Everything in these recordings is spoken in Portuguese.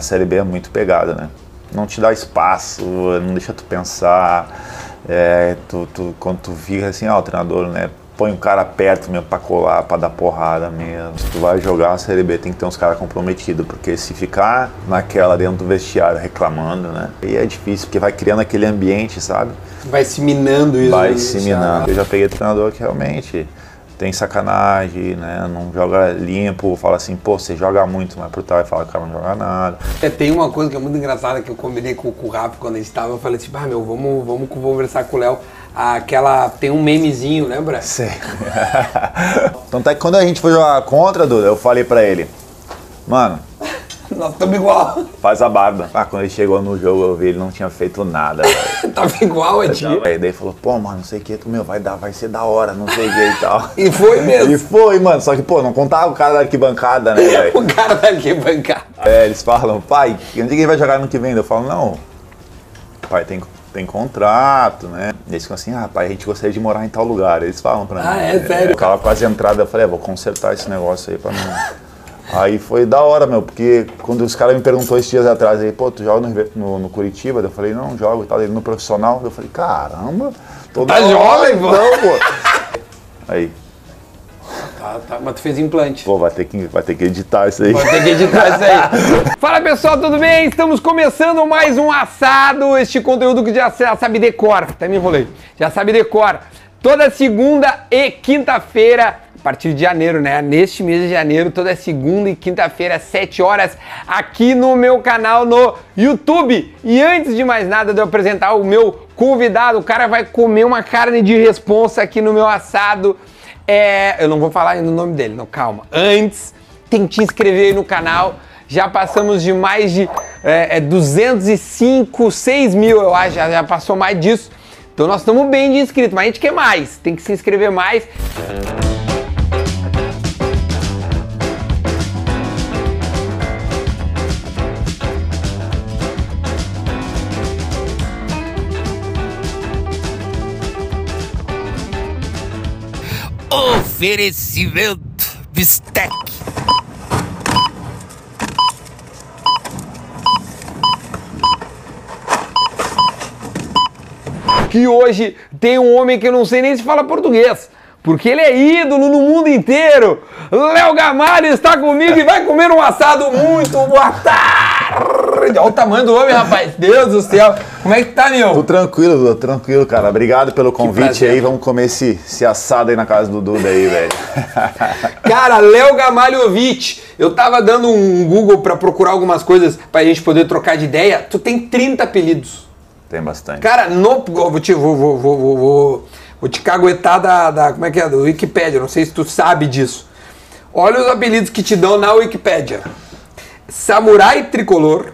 A Série B é muito pegada, né? Não te dá espaço, não deixa tu pensar. É, tu, tu, quando tu fica assim, ó, o treinador, né? Põe o cara perto mesmo pra colar, pra dar porrada mesmo. Se tu vai jogar a Série B, tem que ter uns caras comprometidos, porque se ficar naquela dentro do vestiário reclamando, né? Aí é difícil, porque vai criando aquele ambiente, sabe? Vai se minando isso. Vai se minando. Eu já peguei treinador que realmente tem sacanagem, né? Não joga limpo, fala assim, pô, você joga muito, mas por trás fala que o cara não joga nada. É, tem uma coisa que é muito engraçada que eu combinei com, com o Rafa quando a gente tava. Eu falei assim, ah, meu, vamos, vamos conversar com o Léo. Aquela. Tem um memezinho, lembra? Sei. então tá que quando a gente foi jogar contra, Duda, eu falei pra ele, mano, Nós estamos igual. faz a barba. Ah, quando ele chegou no jogo, eu vi ele não tinha feito nada, velho. Tava igual. Aí daí falou, pô, mano, não sei o que, meu, vai dar, vai ser da hora, não sei o que e tal. E foi mesmo. E foi, mano, só que, pô, não contava o cara da arquibancada, né, velho? O cara da arquibancada. É, eles falam, pai, onde que ele vai jogar no que vem? Eu falo, não, pai, tem, tem contrato, né? Eles ficam assim, ah, pai, a gente gostaria de morar em tal lugar. Eles falam pra Ah, mim. é sério? Eu ficava quase entrada, eu falei, é, vou consertar esse negócio aí pra mim. Aí foi da hora, meu, porque quando os caras me perguntou esses dias atrás, aí, pô, tu joga no, no, no Curitiba? Eu falei, não, jogo e tal. Ele no profissional, eu falei, caramba, tô Tá jovem, pô. então, pô. Aí, Tá, tá, mas tu fez implante. pô, vai ter que, vai ter que editar isso aí. Vou ter que editar isso aí. Fala pessoal, tudo bem? Estamos começando mais um assado. Este conteúdo que já já sabe decor. Até me enrolei. Já sabe decor. Toda segunda e quinta-feira, a partir de janeiro, né? Neste mês de janeiro, toda segunda e quinta-feira, às 7 horas, aqui no meu canal no YouTube. E antes de mais nada, de eu apresentar o meu convidado, o cara vai comer uma carne de responsa aqui no meu assado. É, eu não vou falar ainda o nome dele, não, calma. Antes, tem que te inscrever aí no canal. Já passamos de mais de é, é, 205, 6 mil, eu acho, já, já passou mais disso. Então nós estamos bem de inscritos, mas a gente quer mais. Tem que se inscrever mais. Oferecimento Bistec. que hoje tem um homem que eu não sei nem se fala português, porque ele é ídolo no mundo inteiro. Léo Gamalho está comigo e vai comer um assado muito boa tarde. Olha o tamanho do homem, rapaz. Deus do céu. Como é que tá, Tô meu? tranquilo, Duda, tranquilo, cara. Obrigado pelo convite aí. Vamos comer esse, esse assado aí na casa do Duda aí, velho. Cara, Léo Gamalhovic. Eu tava dando um Google pra procurar algumas coisas pra gente poder trocar de ideia. Tu tem 30 apelidos. Tem bastante. Cara, no, vou, te, vou, vou, vou, vou, vou, vou te caguetar da, da. Como é que é? Do Wikipedia. Não sei se tu sabe disso. Olha os apelidos que te dão na Wikipédia: Samurai Tricolor.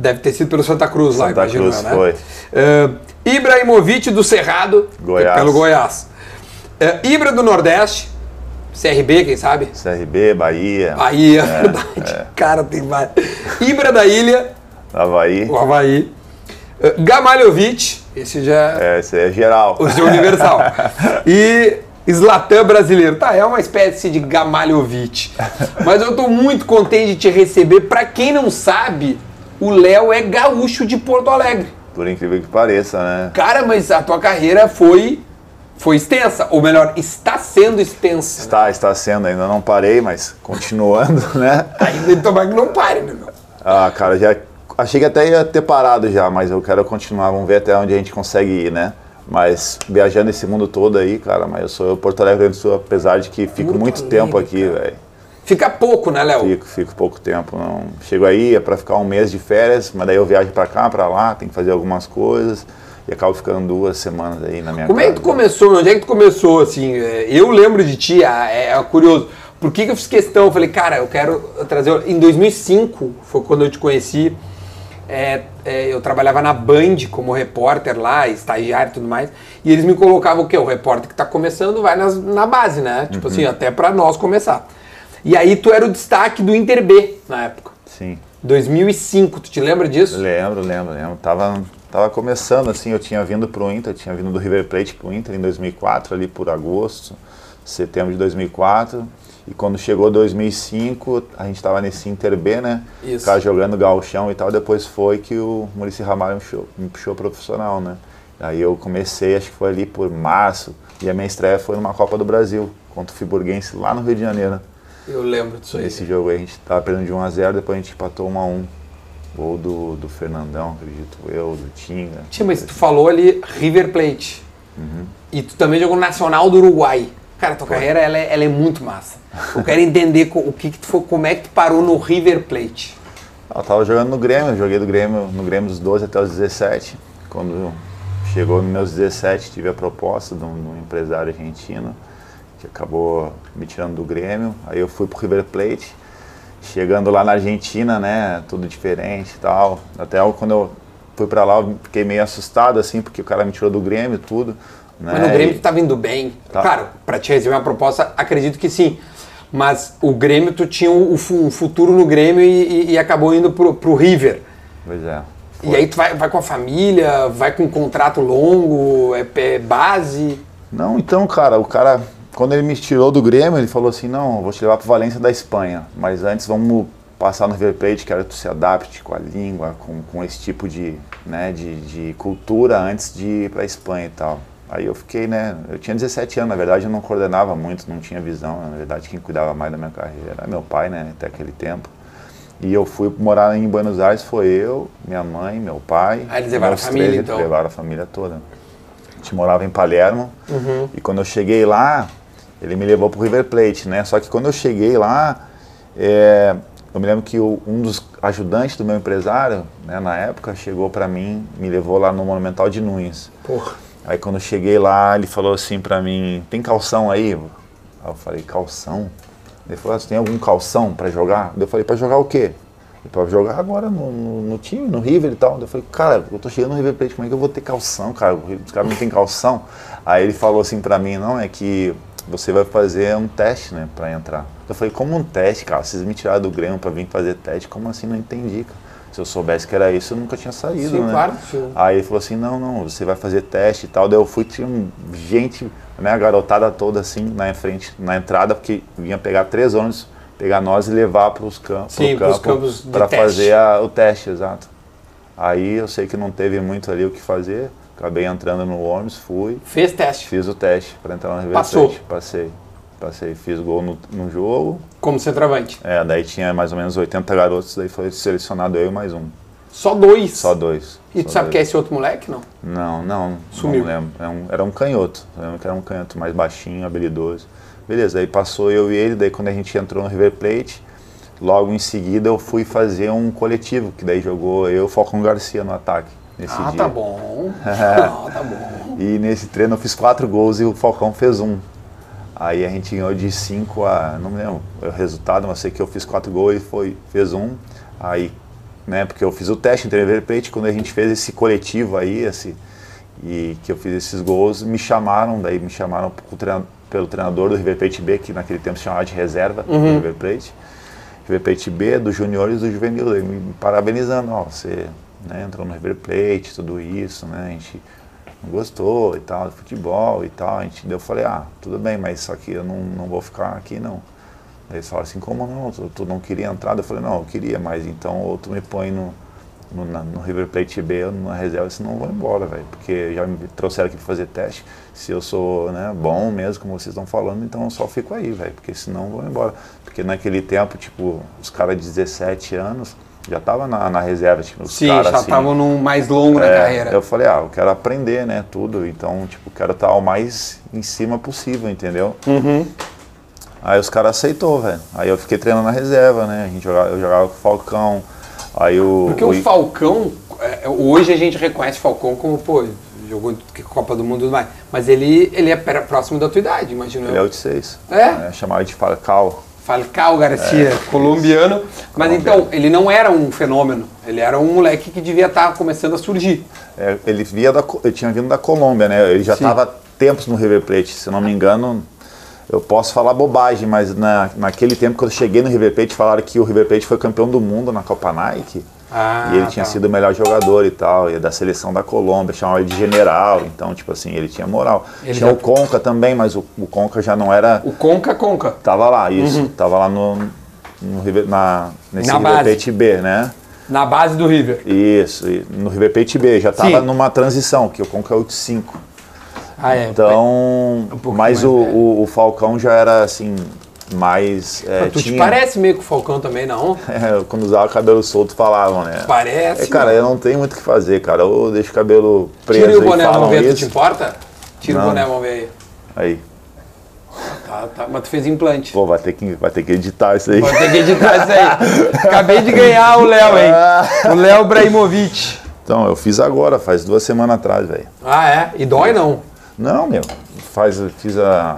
Deve ter sido pelo Santa Cruz lá, Santa imagino, Cruz, né? foi. Eh, Ibrahimovic do Cerrado. Goiás. Pelo Goiás. Eh, Ibra do Nordeste. CRB, quem sabe? CRB, Bahia, Bahia, verdade. Cara, tem vários. Ibra da Ilha, Havaí. o Havaí. Eh, Gamalhovic, esse já É, esse é geral. o seu universal. E Zlatan brasileiro. Tá, é uma espécie de Gamalhovic. Mas eu tô muito contente de te receber. Pra quem não sabe, o Léo é gaúcho de Porto Alegre. Por incrível que pareça, né? Cara, mas a tua carreira foi foi extensa, ou melhor, está sendo extensa. Está, está sendo, ainda não parei, mas continuando, né? Ainda tomar que não pare, né, meu? Ah, cara, já achei que até ia ter parado já, mas eu quero continuar. Vamos ver até onde a gente consegue ir, né? Mas viajando esse mundo todo aí, cara, mas eu sou Porto Alegre do Sul, apesar de que fico muito Alegre, tempo aqui, velho. Fica pouco, né, Léo? Fico, fico pouco tempo. Não. Chego aí é para ficar um mês de férias, mas daí eu viajo para cá, para lá, tenho que fazer algumas coisas e acabo ficando duas semanas aí na minha Como é casa. que tu começou? Onde é que tu começou, assim? é, Eu lembro de ti, é, é curioso. Por que, que eu fiz questão? Eu falei, cara, eu quero trazer... Em 2005, foi quando eu te conheci, é, é, eu trabalhava na Band como repórter lá, estagiário e tudo mais, e eles me colocavam o quê? O repórter que tá começando vai nas- na base, né? Tipo assim, até pra nós começar. E aí tu era o destaque do Inter B na época. Sim. 2005, tu te lembra disso? Lembro, lembro, lembro. Tava, tava começando assim, eu tinha vindo pro Inter, tinha vindo do River Plate pro Inter em 2004, ali por agosto, setembro de 2004. E quando chegou 2005, a gente estava nesse Inter B, né? Isso. Ficava jogando gauchão e tal. Depois foi que o Muricy Ramalho me puxou, me puxou profissional, né? Aí eu comecei, acho que foi ali por março. E a minha estreia foi numa Copa do Brasil, contra o Friburguense, lá no Rio de Janeiro. Eu lembro disso aí. Esse jogo aí a gente tava perdendo de 1x0, depois a gente empatou 1x1. Gol do, do Fernandão, acredito eu, do Tinga. Tia, mas tu falou ali River Plate. Uhum. E tu também jogou Nacional do Uruguai. Cara, tua carreira ela é, ela é muito massa. Eu quero entender o que, que tu foi, como é que tu parou no River Plate. Eu tava jogando no Grêmio, joguei do Grêmio, no Grêmio dos 12 até os 17. Quando chegou nos meus 17, tive a proposta de um, de um empresário argentino que acabou me tirando do Grêmio. Aí eu fui pro River Plate. Chegando lá na Argentina, né, tudo diferente e tal. Até quando eu fui pra lá, eu fiquei meio assustado assim, porque o cara me tirou do Grêmio e tudo. Né? Mas no Grêmio E- tu tá vindo bem. Tá. Claro, pra te receber uma proposta, acredito que sim. Mas o Grêmio, tu tinha um, fu- um futuro no Grêmio e, e- e acabou indo pro, pro River. Pois é. E aí tu vai, vai com a família, vai com um contrato longo, é, é base. Não, então, cara, o cara, quando ele me tirou do Grêmio, ele falou assim, não, vou te levar pro Valência da Espanha, mas antes vamos passar no River Plate, quero que tu se adapte com a língua, com, com esse tipo de, né, de, de cultura antes de ir pra Espanha e tal. Aí eu fiquei, né, eu tinha 17 anos, na verdade eu não coordenava muito, não tinha visão, na verdade quem cuidava mais da minha carreira era meu pai, né, até aquele tempo. E eu fui morar em Buenos Aires, foi eu, minha mãe, meu pai. Ah, eles levaram a família, três, então. Levaram a família toda. A gente morava em Palermo. E quando eu cheguei lá, ele me levou pro River Plate, né? Só que quando eu cheguei lá, é, eu me lembro que o- um dos ajudantes do meu empresário, né, na época, chegou para mim, me levou lá no Monumental de Nunes. Porra. Aí quando eu cheguei lá, ele falou assim pra mim, tem calção aí? Aí eu falei, calção? Ele falou, "Ah, você tem algum calção pra jogar? Eu falei, pra jogar o quê? Pra jogar agora no, no, no time, no River e tal. Eu falei, cara, eu tô chegando no River Plate, como é que eu vou ter calção, cara? Os caras não tem calção. Aí ele falou assim pra mim, não, é que você vai fazer um teste, né, pra entrar. Eu falei, como um teste, cara? Vocês me tiraram do Grêmio pra vir fazer teste, como assim? Não entendi, cara. Se eu soubesse que era isso, eu nunca tinha saído, Sim, né? claro, sim. Aí ele falou assim, não, não, você vai fazer teste e tal. Daí eu fui, tinha gente, né, a garotada toda assim, na frente, na entrada, porque vinha pegar três ônibus, pegar nós e levar para os campos, Sim, campo, campos para fazer a- o teste, exato. Aí eu sei que não teve muito ali o que fazer, acabei entrando no ônibus, fui, Fez teste. fiz o teste para entrar no River Passou. Plate. Passei, passei, fiz gol no, no jogo, Como centroavante. é, daí tinha mais ou menos 80 garotos, daí foi selecionado eu e mais um, Só dois. só dois. E tu só sabe dois. que é esse outro moleque, não? Não, não, Sumiu. não lembro. Era um, era um canhoto. Eu lembro que era um canhoto mais baixinho, habilidoso. Beleza, aí passou eu e ele, daí quando a gente entrou no River Plate, logo em seguida eu fui fazer um coletivo, que daí jogou eu e o Falcão Garcia no ataque. Nesse ah, dia. tá bom. ah, tá bom. E nesse treino eu fiz quatro gols e o Falcão fez um. Aí a gente ganhou de 5 a. não me lembro o resultado, mas sei que eu fiz quatro gols e foi, fez um. Aí, né, porque eu fiz o teste no River Plate, quando a gente fez esse coletivo aí, esse, e que eu fiz esses gols, me chamaram, daí me chamaram pelo treinador do River Plate B, que naquele tempo se chamava de reserva do River Plate. River Plate B, do Júnior e do Juvenil, me parabenizando, ó, você né, entrou no River Plate, tudo isso, né, a gente não gostou e tal, do futebol e tal, a gente, eu falei, ah, tudo bem, mas só que eu não, não vou ficar aqui não. Daí eles falaram assim, como não, tu, tu não queria entrar? Eu falei, não, eu queria, mas então ou tu me põe no, no, na- no River Plate B ou na reserva, senão eu vou embora, velho, porque já me trouxeram aqui pra fazer teste, se eu sou né, bom mesmo, como vocês estão falando, então eu só fico aí, velho, porque senão eu vou embora. Porque naquele tempo, tipo, os caras de 17 anos já estavam na, na reserva, tipo, os Sim, caras já assim, estavam num mais longo é, carreira. Eu falei, ah, eu quero aprender, né, tudo. Então, tipo, quero estar o mais em cima possível, entendeu? Uhum. Aí os caras aceitou, velho. Aí eu fiquei treinando na reserva, né? A gente jogava, eu jogava com o Falcão. Aí o. Porque o Falcão, é, hoje a gente reconhece o Falcão como, pô, jogou Copa do Mundo e tudo mais. Mas ele, ele é próximo da tua idade, imagino Ele é eu. 86. É? chamava de Falcao. Falcao Garcia, colombiano. Mas Colombiano. então, ele não era um fenômeno. Ele era um moleque que devia estar começando a surgir. É, ele via da, ele tinha vindo da Colômbia, né? Ele já estava tempos no River Plate, se não me engano. Eu posso falar bobagem, mas na, naquele tempo que eu cheguei no River Plate, falaram que o River Plate foi campeão do mundo na Copa Nike. Ah, e ele tinha tá. sido o melhor jogador e tal, e da seleção da Colômbia, chamavam ele de general, então, tipo assim, ele tinha moral. Ele tinha já- o Conca também, mas o, o Conca já não era. O Conca Conca. Tava lá, isso. Tava lá no, no River, na, nesse Uhum. Na River. Plate B, né? Na base do River. Isso, no River Plate B. Já tava Sim. numa transição, que o Conca é o de 5. Ah, é. Então, pouquinho mas o, o, o Falcão já era assim, mais. é, tu te tinha- parece meio com o Falcão também, não? É, quando usava cabelo solto falavam, né? Parece. É, cara, eu não tenho muito o que fazer, cara. Eu deixo o cabelo preso Tira o boné, vamos ver, tu te isso. importa? Tira o Não. boné, vamos ver aí. Aí, Tá, tá. Mas tu fez implante. pô, vai ter que, vai ter que editar isso aí. Vou ter que editar isso aí. Acabei de ganhar o Léo, hein? O Léo Braimovic. Então, eu fiz agora, faz duas semanas atrás, velho. Ah, é? E dói não? Não, meu, faz, fiz a...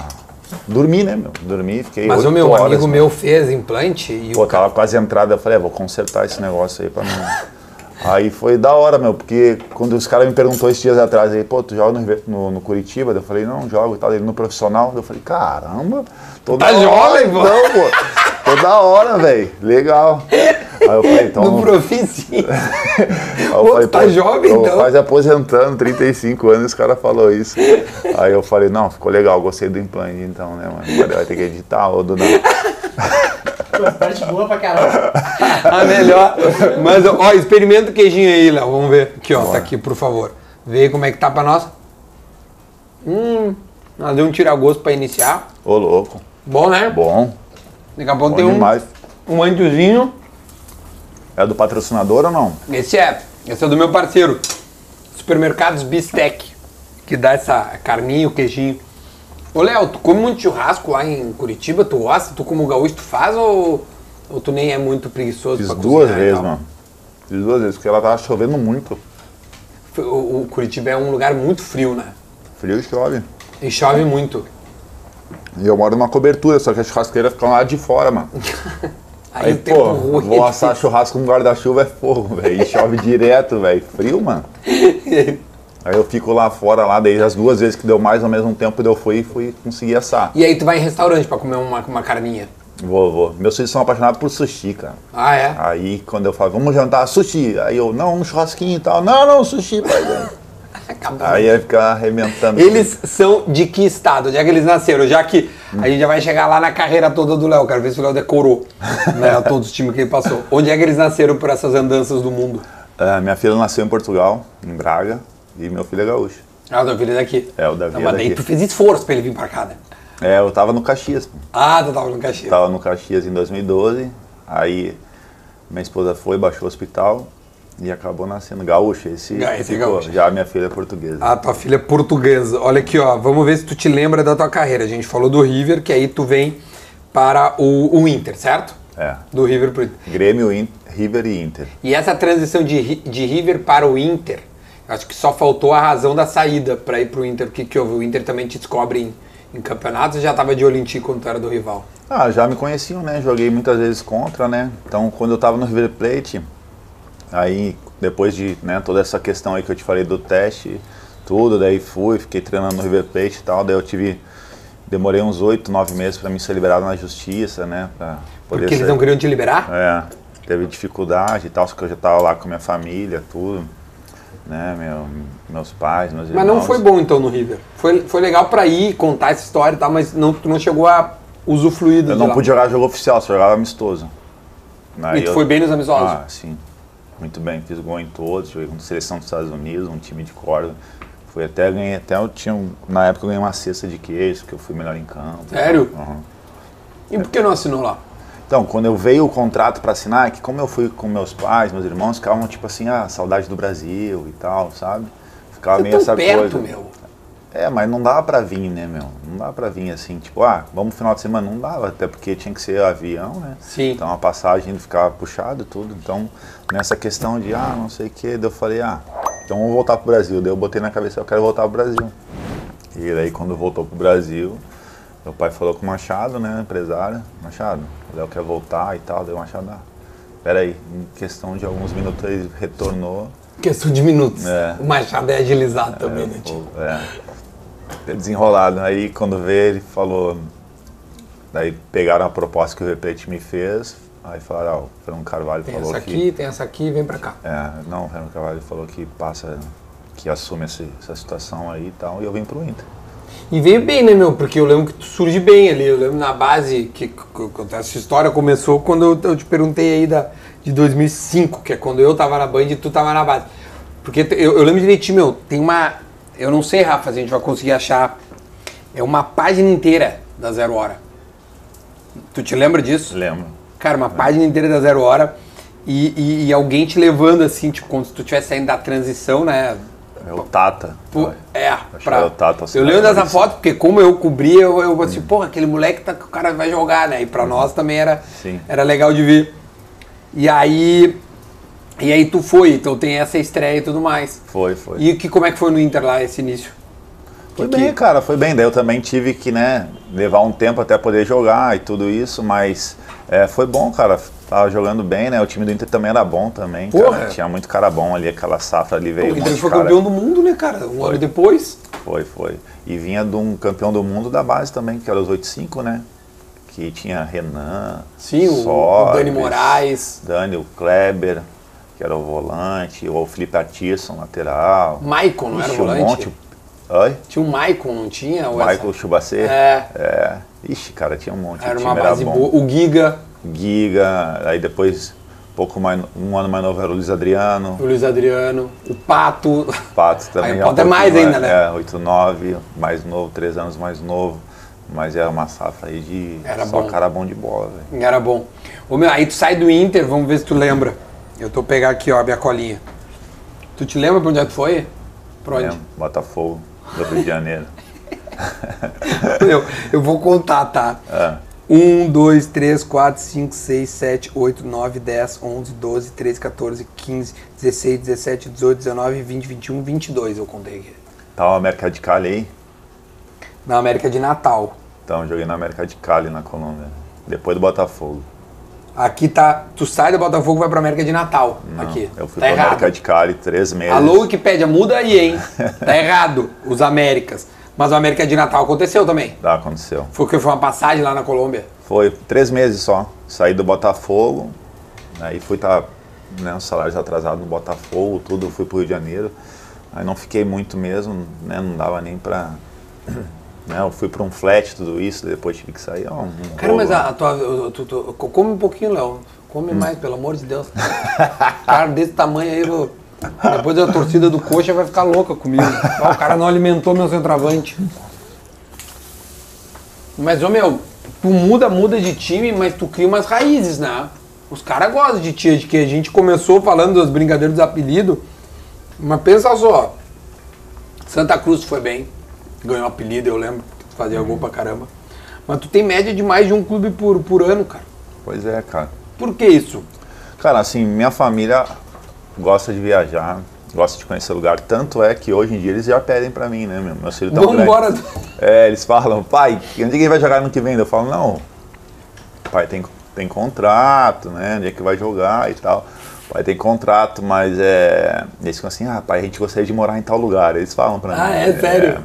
Dormi, né, meu? Dormi, fiquei Mas o meu horas, amigo meu. meu fez implante e Pô, o cara... tava quase entrada, eu falei, é, vou consertar esse negócio aí pra não... Aí foi da hora, meu, porque quando os caras me perguntou esses dias atrás aí, pô, tu joga no, no, no Curitiba? Eu falei, não, jogo e tal, ele no profissional. Eu falei, caramba, toda Tá hora, jovem, pô. Não, pô, toda hora, velho, legal. Aí eu falei, então... No Profici. Eu Pô, falei, tá jovem, então. Quase aposentando, 35 anos, os cara falou isso. Aí eu falei, não, ficou legal, gostei do implante então, né, mano? Agora vai ter que editar, ô Duda. Parte boa pra caralho. A melhor. Mas, ó, experimenta o queijinho aí, Léo. Vamos ver. Aqui, ó. Tá aqui, por favor. Vê aí como é que tá pra nós. Hum. Nós deu um tira-gosto pra iniciar. Ô, louco. Bom, né? Bom, Daqui a pouco bom tem um, demais. um antiozinho. É do patrocinador ou não? Esse é. Esse é do meu parceiro. Supermercados Bistec. Que dá essa carninha, o queijinho. Ô, Léo, tu come muito churrasco lá em Curitiba? Tu gosta? Tu como gaúcho, tu faz ou, ou tu nem é muito preguiçoso Fiz pra duas vezes, mano. Fiz duas vezes, porque ela tava chovendo muito. O, o Curitiba é um lugar muito frio, né? Frio e chove. E chove muito. E eu moro numa cobertura, só que a churrasqueira fica lá de fora, mano. Aí, Aí, o tempo pô, ruim vou é assar churrasco com guarda-chuva é fogo, velho. E chove direto, velho. Frio, mano. Aí eu fico lá fora, lá, daí as duas vezes que deu mais ao mesmo tempo, eu fui e fui conseguir assar. E aí tu vai em restaurante pra comer uma, uma carninha. Vou, vou. Meus filhos são apaixonados por sushi, cara. Ah, é? Aí quando eu falo, vamos jantar sushi, aí eu, não, um churrasquinho e tal. Não, não, sushi, pai. Acabou. aí ia ficar arrebentando. Eles são de que estado? Onde é que eles nasceram? Já que a gente já vai chegar lá na carreira toda do Léo. Quero ver se o Léo decorou né, todos os times que ele passou. Onde é que eles nasceram por essas andanças do mundo? Ah, minha filha nasceu em Portugal, em Braga, e meu filho é gaúcho. Ah, o Davi é daqui. É, o Davi Não, é mas daí daqui. tu fez esforço pra ele vir pra cá, né? É, eu tava no Caxias. Ah, tu tava no Caxias. Tava no Caxias em 2012, aí minha esposa foi, baixou o hospital e acabou nascendo gaúcho. Esse, Ah, esse ficou. gaúcho. Já minha filha é portuguesa. A tua filha é portuguesa. Olha aqui, ó. Vamos ver se tu te lembra da tua carreira. A gente falou do River, que aí tu vem para o, o Inter, certo? É. Do River pro Inter. Grêmio, River e Inter. E essa transição de, de River para o Inter, acho que só faltou a razão da saída para ir pro Inter. O que, que houve? O Inter também te descobre em, em campeonatos ou já tava de olho em ti quando tu era do rival? Ah, já me conheciam, né? Joguei muitas vezes contra, né? Então, quando eu tava no River Plate, aí depois de né, toda essa questão aí que eu te falei do teste, tudo, daí fui, fiquei treinando no River Plate e tal, daí eu tive demorei uns oito, nove meses para me ser liberado na justiça, né? Poder Porque eles não queriam te liberar? É, teve dificuldade e tal, só que eu já tava lá com a minha família, tudo, né? Meu, meus pais, meus Mas irmãos. não foi bom então no River. Foi, foi legal para ir contar essa história e tal, mas não, tu não chegou a usufruir do Eu não lá. pude jogar jogo oficial, só jogava amistoso. Aí E tu eu- foi bem nos amistosos? Ah, sim. Muito bem, fiz gol em todos, joguei com a seleção dos Estados Unidos, um time de corda. Fui até ganhei, até eu tinha, na época eu ganhei uma cesta de queijo, que eu fui melhor em campo. Sério? Aham. E por que não assinou lá? Então, quando eu veio o contrato para assinar, é que como eu fui com meus pais, meus irmãos, ficavam tipo assim, ah, saudade do Brasil e tal, sabe? Ficava Você meio tão essa perto, coisa. meu. É, mas não dava pra vir, né, meu? Não dava pra vir assim, tipo, ah, vamos no final de semana. Não dava, até porque tinha que ser avião, né? Sim. Então a passagem ficava puxada e tudo. Então, nessa questão de, ah, não sei o que, daí eu falei, ah, então vamos voltar pro Brasil. Daí eu botei na cabeça, eu quero voltar pro Brasil. E daí quando voltou pro Brasil, meu pai falou com o Machado, né, empresário, Machado, o Léo quer voltar e tal, daí o Machado, ah, peraí, em questão de alguns minutos ele retornou. Questão de minutos. É. O Machado é agilizado também, né? tio? Pô, É. Desenrolado. Aí quando veio, ele falou. Daí pegaram a proposta que o Replete me fez, Aí falaram, ó, o Fernando Carvalho Tem falou essa que. aqui, tem essa aqui, vem pra cá. É, não, o Fernando Carvalho falou que passa, que assume esse- essa situação aí e tal, e eu vim pro Inter. E veio bem, né, meu? Porque eu lembro que tu surge bem ali. Eu lembro na base que, que- que essa história começou quando eu, eu te perguntei aí da, de 2005, que é quando eu tava na Band e tu tava na base. Porque eu, eu lembro direitinho, meu, tem uma. Eu não sei, Rafa, se a gente vai conseguir achar. É uma página inteira da Zero Hora. Tu te lembra disso? Lembro. Cara, uma página inteira da Zero Hora e, e- e alguém te levando assim, tipo, como se tu estivesse saindo da transição, né? É o Tata. Pô, é, pra... era o assim, eu lembro dessa foto, porque como eu cobri, eu, eu assim, porra, aquele moleque tá, que o cara vai jogar, né? E pra nós também era, Sim. era legal de ver. E aí. E aí tu foi, então tem essa estreia e tudo mais. Foi, foi. E que, como é que foi no Inter lá esse início? Foi Que- bem, que- cara, foi bem. Daí eu também tive que, né, levar um tempo até poder jogar e tudo isso, mas é, foi bom, cara. Tava jogando bem, né? O time do Inter também era bom também. Porra. cara. Tinha muito cara bom ali, aquela safra ali veio. o um foi cara. campeão do mundo, né, cara? Um ano depois. Foi, foi. E vinha de um campeão do mundo da base também, que era os 85, né? Que tinha Renan, Sim, o, Dani Moraes, Dani, o Kleber, que era o volante, ou o Felipe Atirson, lateral. Maicon, não era o um volante? monte. Oi? Tinha o Maicon, não tinha? Ou essa- Michael Chubacê? É. É. Ixi, cara, tinha um monte. Era o uma base era boa. O Giga, Giga, aí depois, pouco mais, um ano mais novo era o Luiz Adriano. o Luiz Adriano, o Pato. Pato também. Aí o é um Pato é mais ainda, né? É, 8, 9, mais novo, 3 anos mais novo. Mas era uma safra aí de Era só bom. cara bom de bola, velho. Era bom. Ô, meu, aí tu sai do Inter, vamos ver se tu lembra. Eu tô pegar aqui, ó, a minha colinha. Tu te lembra pra onde é que foi? Pra onde? Lembro? Botafogo, do Rio de Janeiro. eu, eu vou contar, tá? É. 1, 2, 3, 4, 5, 6, 7, 8, 9, 10, 11, 12, 13, 14, 15, 16, 17, 18, 19, 20, 21, 22 eu contei aqui. Tava na América de Cali aí. Na América de Natal. Então, joguei na América de Cali, na Colômbia. Depois do Botafogo. Aqui tá, tu sai do Botafogo e vai pra América de Natal. Não, aqui. Eu fui tá pra errado. América de Cali três meses. Alô, Wikipédia, muda aí, hein? tá errado, os Américas. Mas a América de Natal aconteceu também. Tá, aconteceu. Foi que foi uma passagem lá na Colômbia. Foi três meses só. Saí do Botafogo, aí fui estar né, os salários atrasados no Botafogo, tudo, fui pro Rio de Janeiro. Aí não fiquei muito mesmo, né? Não dava nem pra. Né, eu fui pra um flat, tudo isso, depois tive que sair. Ó, um Cara, mas a, a tua. tu- tu- come um pouquinho, Léo. Hum. Come mais, pelo amor de Deus. cara desse tamanho aí, depois a torcida do coxa vai ficar louca comigo. O cara não alimentou meu centroavante. Mas, ô meu, tu muda, muda de time, mas tu cria umas raízes, né? Os caras gostam de ti, de que a gente começou falando das brincadeiras dos apelidos. Mas pensa só, Santa Cruz foi bem, ganhou apelido, eu lembro, tu fazia gol pra caramba. Mas tu tem média de mais de um clube por, por ano, cara. Pois é, cara. Por que isso? Cara, assim, minha família gosta de viajar, gosta de conhecer lugar. Tanto é que hoje em dia eles já pedem pra mim, né, meu? Meus filhos tão Vamos embora. É, eles falam, pai, onde é que vai jogar ano que vem? Eu falo, não, pai tem, tem contrato, né? Onde é que vai jogar e tal. Pai tem contrato, mas é. Eles ficam assim, ah, pai, a gente gostaria de morar em tal lugar. Eles falam pra Ah, mim. é? Sério?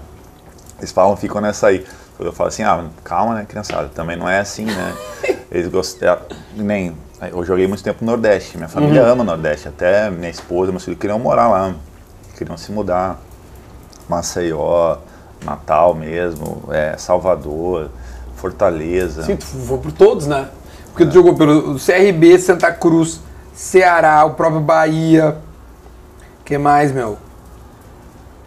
Eles falam, ficam nessa aí. Eu falo assim, ah, calma, né, criançada? Também não é assim, né? Eles gostam. Nem. Eu joguei muito tempo no Nordeste. Minha família Uhum. ama o Nordeste. Até minha esposa, meus filhos queriam morar lá. Queriam se mudar. Maceió, Natal mesmo, é, Salvador, Fortaleza. Sim, tu foi por todos, né? Porque tu jogou pelo CRB, Santa Cruz, Ceará, o próprio Bahia. que mais, meu?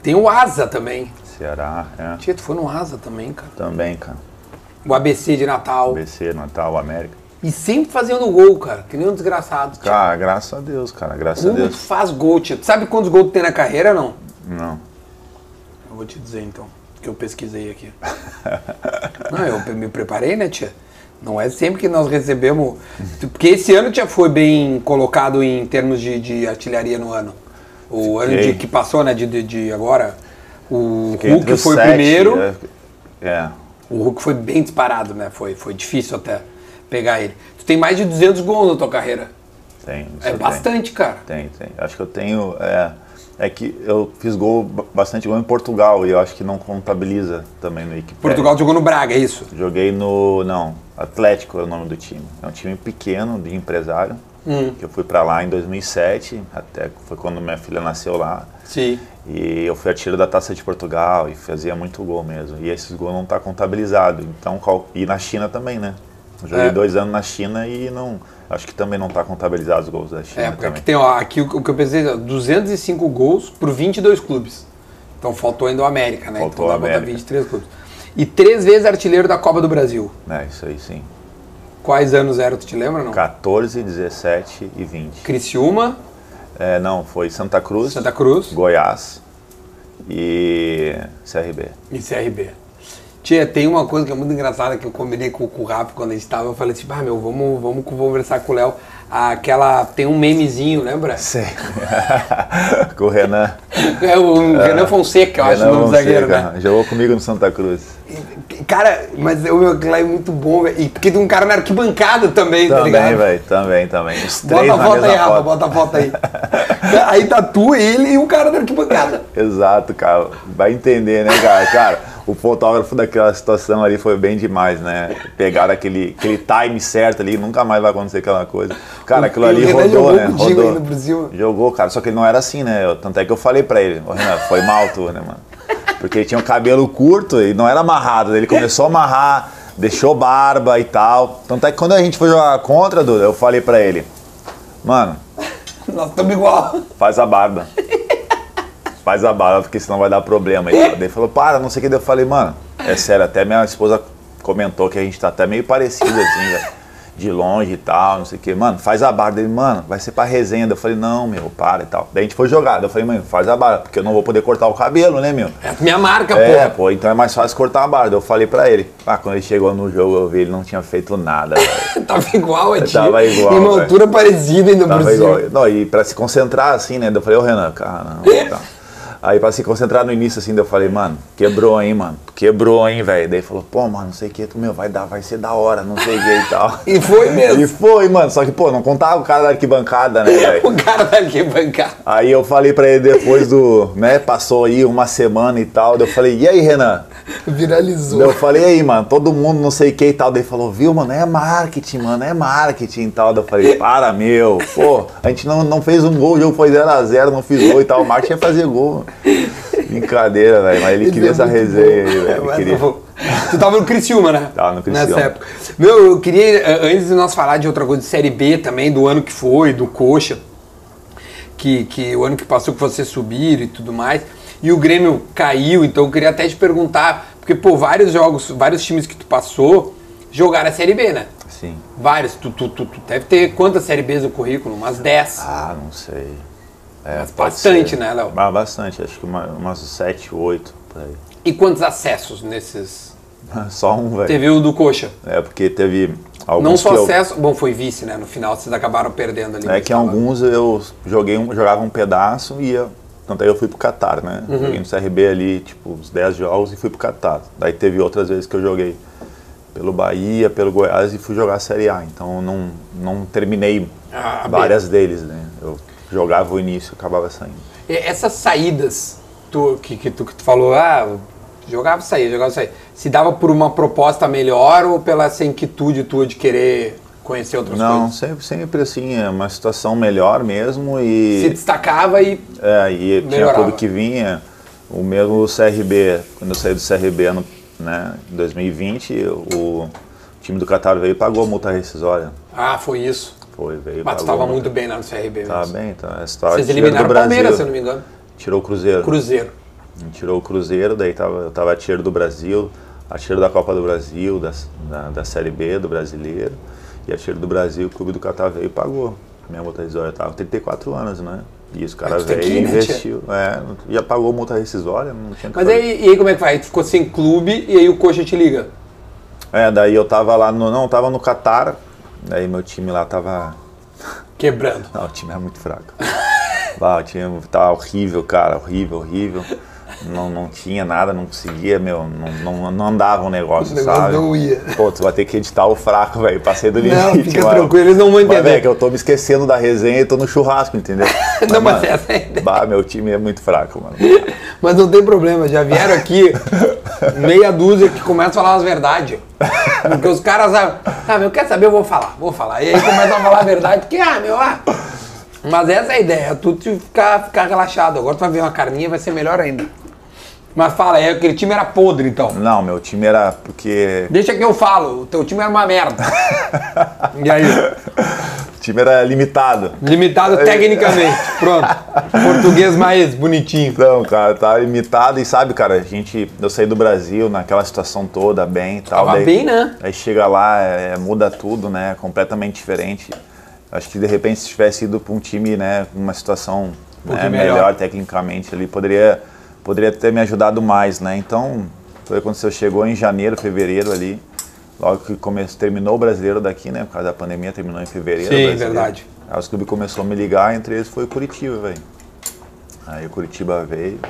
Tem o Asa também. Ceará, é. Tia, tu foi no Asa também, cara. Também, cara. O ABC de Natal. BC, Natal, América. E sempre fazendo gol, cara. Que nem um desgraçado. tia. Cara, graças a Deus, cara. Graças a Como tu Deus. faz gol, tia? Tu sabe quantos gols tu tem na carreira, não? Não. Eu vou te dizer então, que eu pesquisei aqui. Não, eu me preparei, né, tia? Não é sempre que nós recebemos. Porque esse ano já foi bem colocado em termos de, de artilharia no ano. O ano Fiquei. de, que passou, né, de, de, de agora. O Fiquei entre Hulk foi o sete, primeiro. é. É. O Hulk foi bem disparado, né? Foi, foi difícil até pegar ele. Tu tem mais de 200 gols na tua carreira. Tem. É eu tenho. bastante, cara. Tem, tem. Acho que eu tenho. É, é que eu fiz gol, ba- bastante gol em Portugal e eu acho que não contabiliza também no Wikipedia. Portugal jogou no Braga, é isso? Joguei no. Não. Atlético é o nome do time. É um time pequeno de empresário. Que eu fui pra lá em 2007, até foi quando minha filha nasceu lá. Sim. E eu fui artilheiro da Taça de Portugal e fazia muito gol mesmo. E esses gols não tá contabilizado. Então, qual- e na China também, né? Eu joguei É. dois anos na China e não, acho que também não tá contabilizado os gols da China É, porque aqui tem, ó, aqui o, que eu pensei, ó, 205 gols por 22 clubes. Então faltou ainda o América, né? Faltou então dá América. 23 clubes. E três vezes artilheiro da Copa do Brasil. É, isso aí sim. Quais anos eram, tu te lembra não? 14, 17 e 20. Criciúma, É, não, foi Santa Cruz, Santa Cruz Goiás e CRB. e CRB. Tia, tem uma coisa que é muito engraçada que eu combinei com, com o Rafa quando a gente tava. Eu falei assim, ah, meu, vamos, vamos conversar com o Léo. Aquela. Tem um memezinho, lembra? Sei. Com o Renan. É o Renan Fonseca, eu acho o Renan nome do zagueiro, né? Jogou comigo no Santa Cruz. Cara, mas o meu lá é muito bom, velho. E porque tem um cara na arquibancada também, tá Também, velho, também, também. Os Bota três a na foto aí, Rafa, bota a foto aí. aí tá tu, ele e o cara da arquibancada. Exato, cara. Vai entender, né, cara? Cara, o fotógrafo daquela situação ali foi bem demais, né? Pegaram aquele, aquele time certo ali, nunca mais vai acontecer aquela coisa. Cara, aquilo ali rodou, né? Rodou. Jogou, cara, só que ele não era assim, né? Eu- tanto é que eu falei pra ele, Renan, foi mal tu, né, mano? Porque ele tinha o cabelo curto e não era amarrado. Ele começou a amarrar, deixou barba e tal. Tanto é que quando a gente foi jogar contra, Duda, eu falei pra ele, mano, Nós estamos igual. faz a barba. Faz a barba, porque senão vai dar problema. E ele falou, para, não sei o que. Eu falei, mano, é sério, até minha esposa comentou que a gente tá até meio parecido assim, velho. De longe e tal, não sei o que. Mano, faz a barba. Dele, mano, vai ser pra resenha. Eu falei, não, meu, para e tal. Daí a gente foi jogar. Daí eu falei, mano, faz a barba, porque eu não vou poder cortar o cabelo, né, meu? É a minha marca, É, pô. pô, então é mais fácil cortar a barba. Daí eu falei pra ele. Ah, quando ele chegou no jogo, eu vi ele não tinha feito nada. Tava igual a ti. Tava igual, E uma altura parecida ainda por Tava cima. igual. Não, e pra se concentrar assim, né? Eu falei, ô Renan, caramba. Tá. Aí pra se concentrar no início assim, daí eu falei, mano, quebrou, hein, mano. Quebrou, hein, velho. Daí falou, pô, mano, não sei o que, tu, meu, vai dar, vai ser da hora, não sei o que e tal. E foi mesmo. E foi, mano. Só que, pô, não contava o cara da arquibancada, né, velho? O cara da arquibancada. Aí eu falei pra ele depois do, né, passou aí uma semana e tal. Daí eu falei, e aí, Renan? Viralizou. Daí eu falei, e aí, mano, todo mundo não sei o que e tal. Daí falou, viu, mano, é marketing, mano, é marketing e tal. Daí eu falei, para, meu, pô, a gente não, não fez um gol, o jogo foi 0x0, não fiz gol e tal. O marketing é fazer gol. Brincadeira, velho, mas ele queria é essa resenha bom. aí, velho. Queria. Tu tava no Criciúma, né? Tava no Criciúma. Nessa época. Meu, eu queria, eh, antes de nós falar de outra coisa, de Série B também, do ano que foi, do Coxa, que, que o ano que passou que vocês subiram e tudo mais, e o Grêmio caiu, então eu queria até te perguntar, porque, pô, vários jogos, vários times que tu passou jogaram a Série B, né? Sim. Vários. Tu, tu, tu, tu deve ter quantas Série Bs no currículo? Umas 10. Ah, não sei. É, bastante, ser. né, Léo? Ah, bastante, acho que uma, umas 7, 8, por aí. E quantos acessos nesses? Só um, velho. Teve o do Coxa. É, porque teve alguns Não só que eu- acesso, bom, foi vice, né? No final vocês acabaram perdendo ali. É que tava- alguns eu joguei um, jogava um pedaço e ia. Tanto aí eu fui pro Catar, né? Uhum. Joguei no CRB ali, tipo, uns 10 jogos e fui pro Catar. Daí teve outras vezes que eu joguei pelo Bahia, pelo Goiás e fui jogar a Série A. Então não, não terminei Ah, várias deles, né? Eu jogava o início e acabava saindo. E Essas saídas tu, que, que, tu, que tu falou, ah, jogava sair, jogava sair. Se dava por uma proposta melhor ou pela essa inquietude tua de querer conhecer outras Não, coisas? sempre, sempre assim, é uma situação melhor mesmo Se e. destacava e. É, e tinha Melhorava. tudo que vinha. O mesmo CRB, quando eu saí do CRB no, né, em 2020, o time do Qatar veio e pagou a multa rescisória. Ah, foi isso. Foi, veio Mas tu pagou tava a multa. muito bem lá no CRB. Tava mesmo. bem, então. A história Vocês eliminaram o Palmeiras, se eu não me engano. Tirou o Cruzeiro. Cruzeiro. Tirou o Cruzeiro, daí tava, eu tava artilheiro do Brasil, artilheiro da Copa do Brasil, da, da, da Série B do Brasileiro. E artilheiro do Brasil, o Clube do Qatar veio e pagou. Minha multa rescisória tava com 34 anos, né? E os caras veio e né, investiu. É, já pagou multa rescisória, não tinha Mas aí, e aí como é que vai? Tu ficou sem clube e aí o Coxa te liga. É, daí eu tava lá no. Não, tava no Catar, daí meu time lá tava. Quebrando. Não, o time é muito fraco. O time tá horrível, cara, horrível, horrível. Não, não tinha nada, não conseguia, meu, não, não, não andava o negócio, O negócio sabe? não ia. Pô, tu vai ter que editar o fraco, velho, passei do limite. Não, fica tranquilo, eles não vão Mas, entender. velho, que eu tô me esquecendo da resenha e tô no churrasco, entendeu? Não, mas mano, essa é a ideia. Bah, meu time é muito fraco, mano. Mas não tem problema, já vieram aqui meia dúzia que começam a falar as verdades. Porque os caras, ah, ah, meu, quer saber? Eu vou falar, vou falar. E aí começam a falar a verdade, porque, ah, meu, ah. Mas essa é a ideia, tu te ficar, ficar relaxado. Agora tu vai ver uma carninha, vai ser melhor ainda. Mas fala, é, aquele time era podre, então. Não, meu time era porque. Deixa que eu falo, o teu time era uma merda. E aí? O time era limitado. Limitado tecnicamente. Pronto. Português mais bonitinho. Então, cara, tá limitado e sabe, cara, a gente. Eu saí do Brasil naquela situação toda, bem e tal. Tava daí- bem, né? Aí chega lá, é, muda tudo, né? Completamente diferente. Acho que de repente se tivesse ido para um time, né, uma situação né, pouquinho melhor. melhor. tecnicamente ali, poderia, poderia ter me ajudado mais, né? Então, foi quando você chegou em janeiro, fevereiro ali. Logo que começou, terminou o brasileiro daqui, né? Por causa da pandemia, terminou em fevereiro. Sim, verdade. Aí os clubes começaram a me ligar, entre eles foi o Curitiba, velho. Aí o Curitiba veio.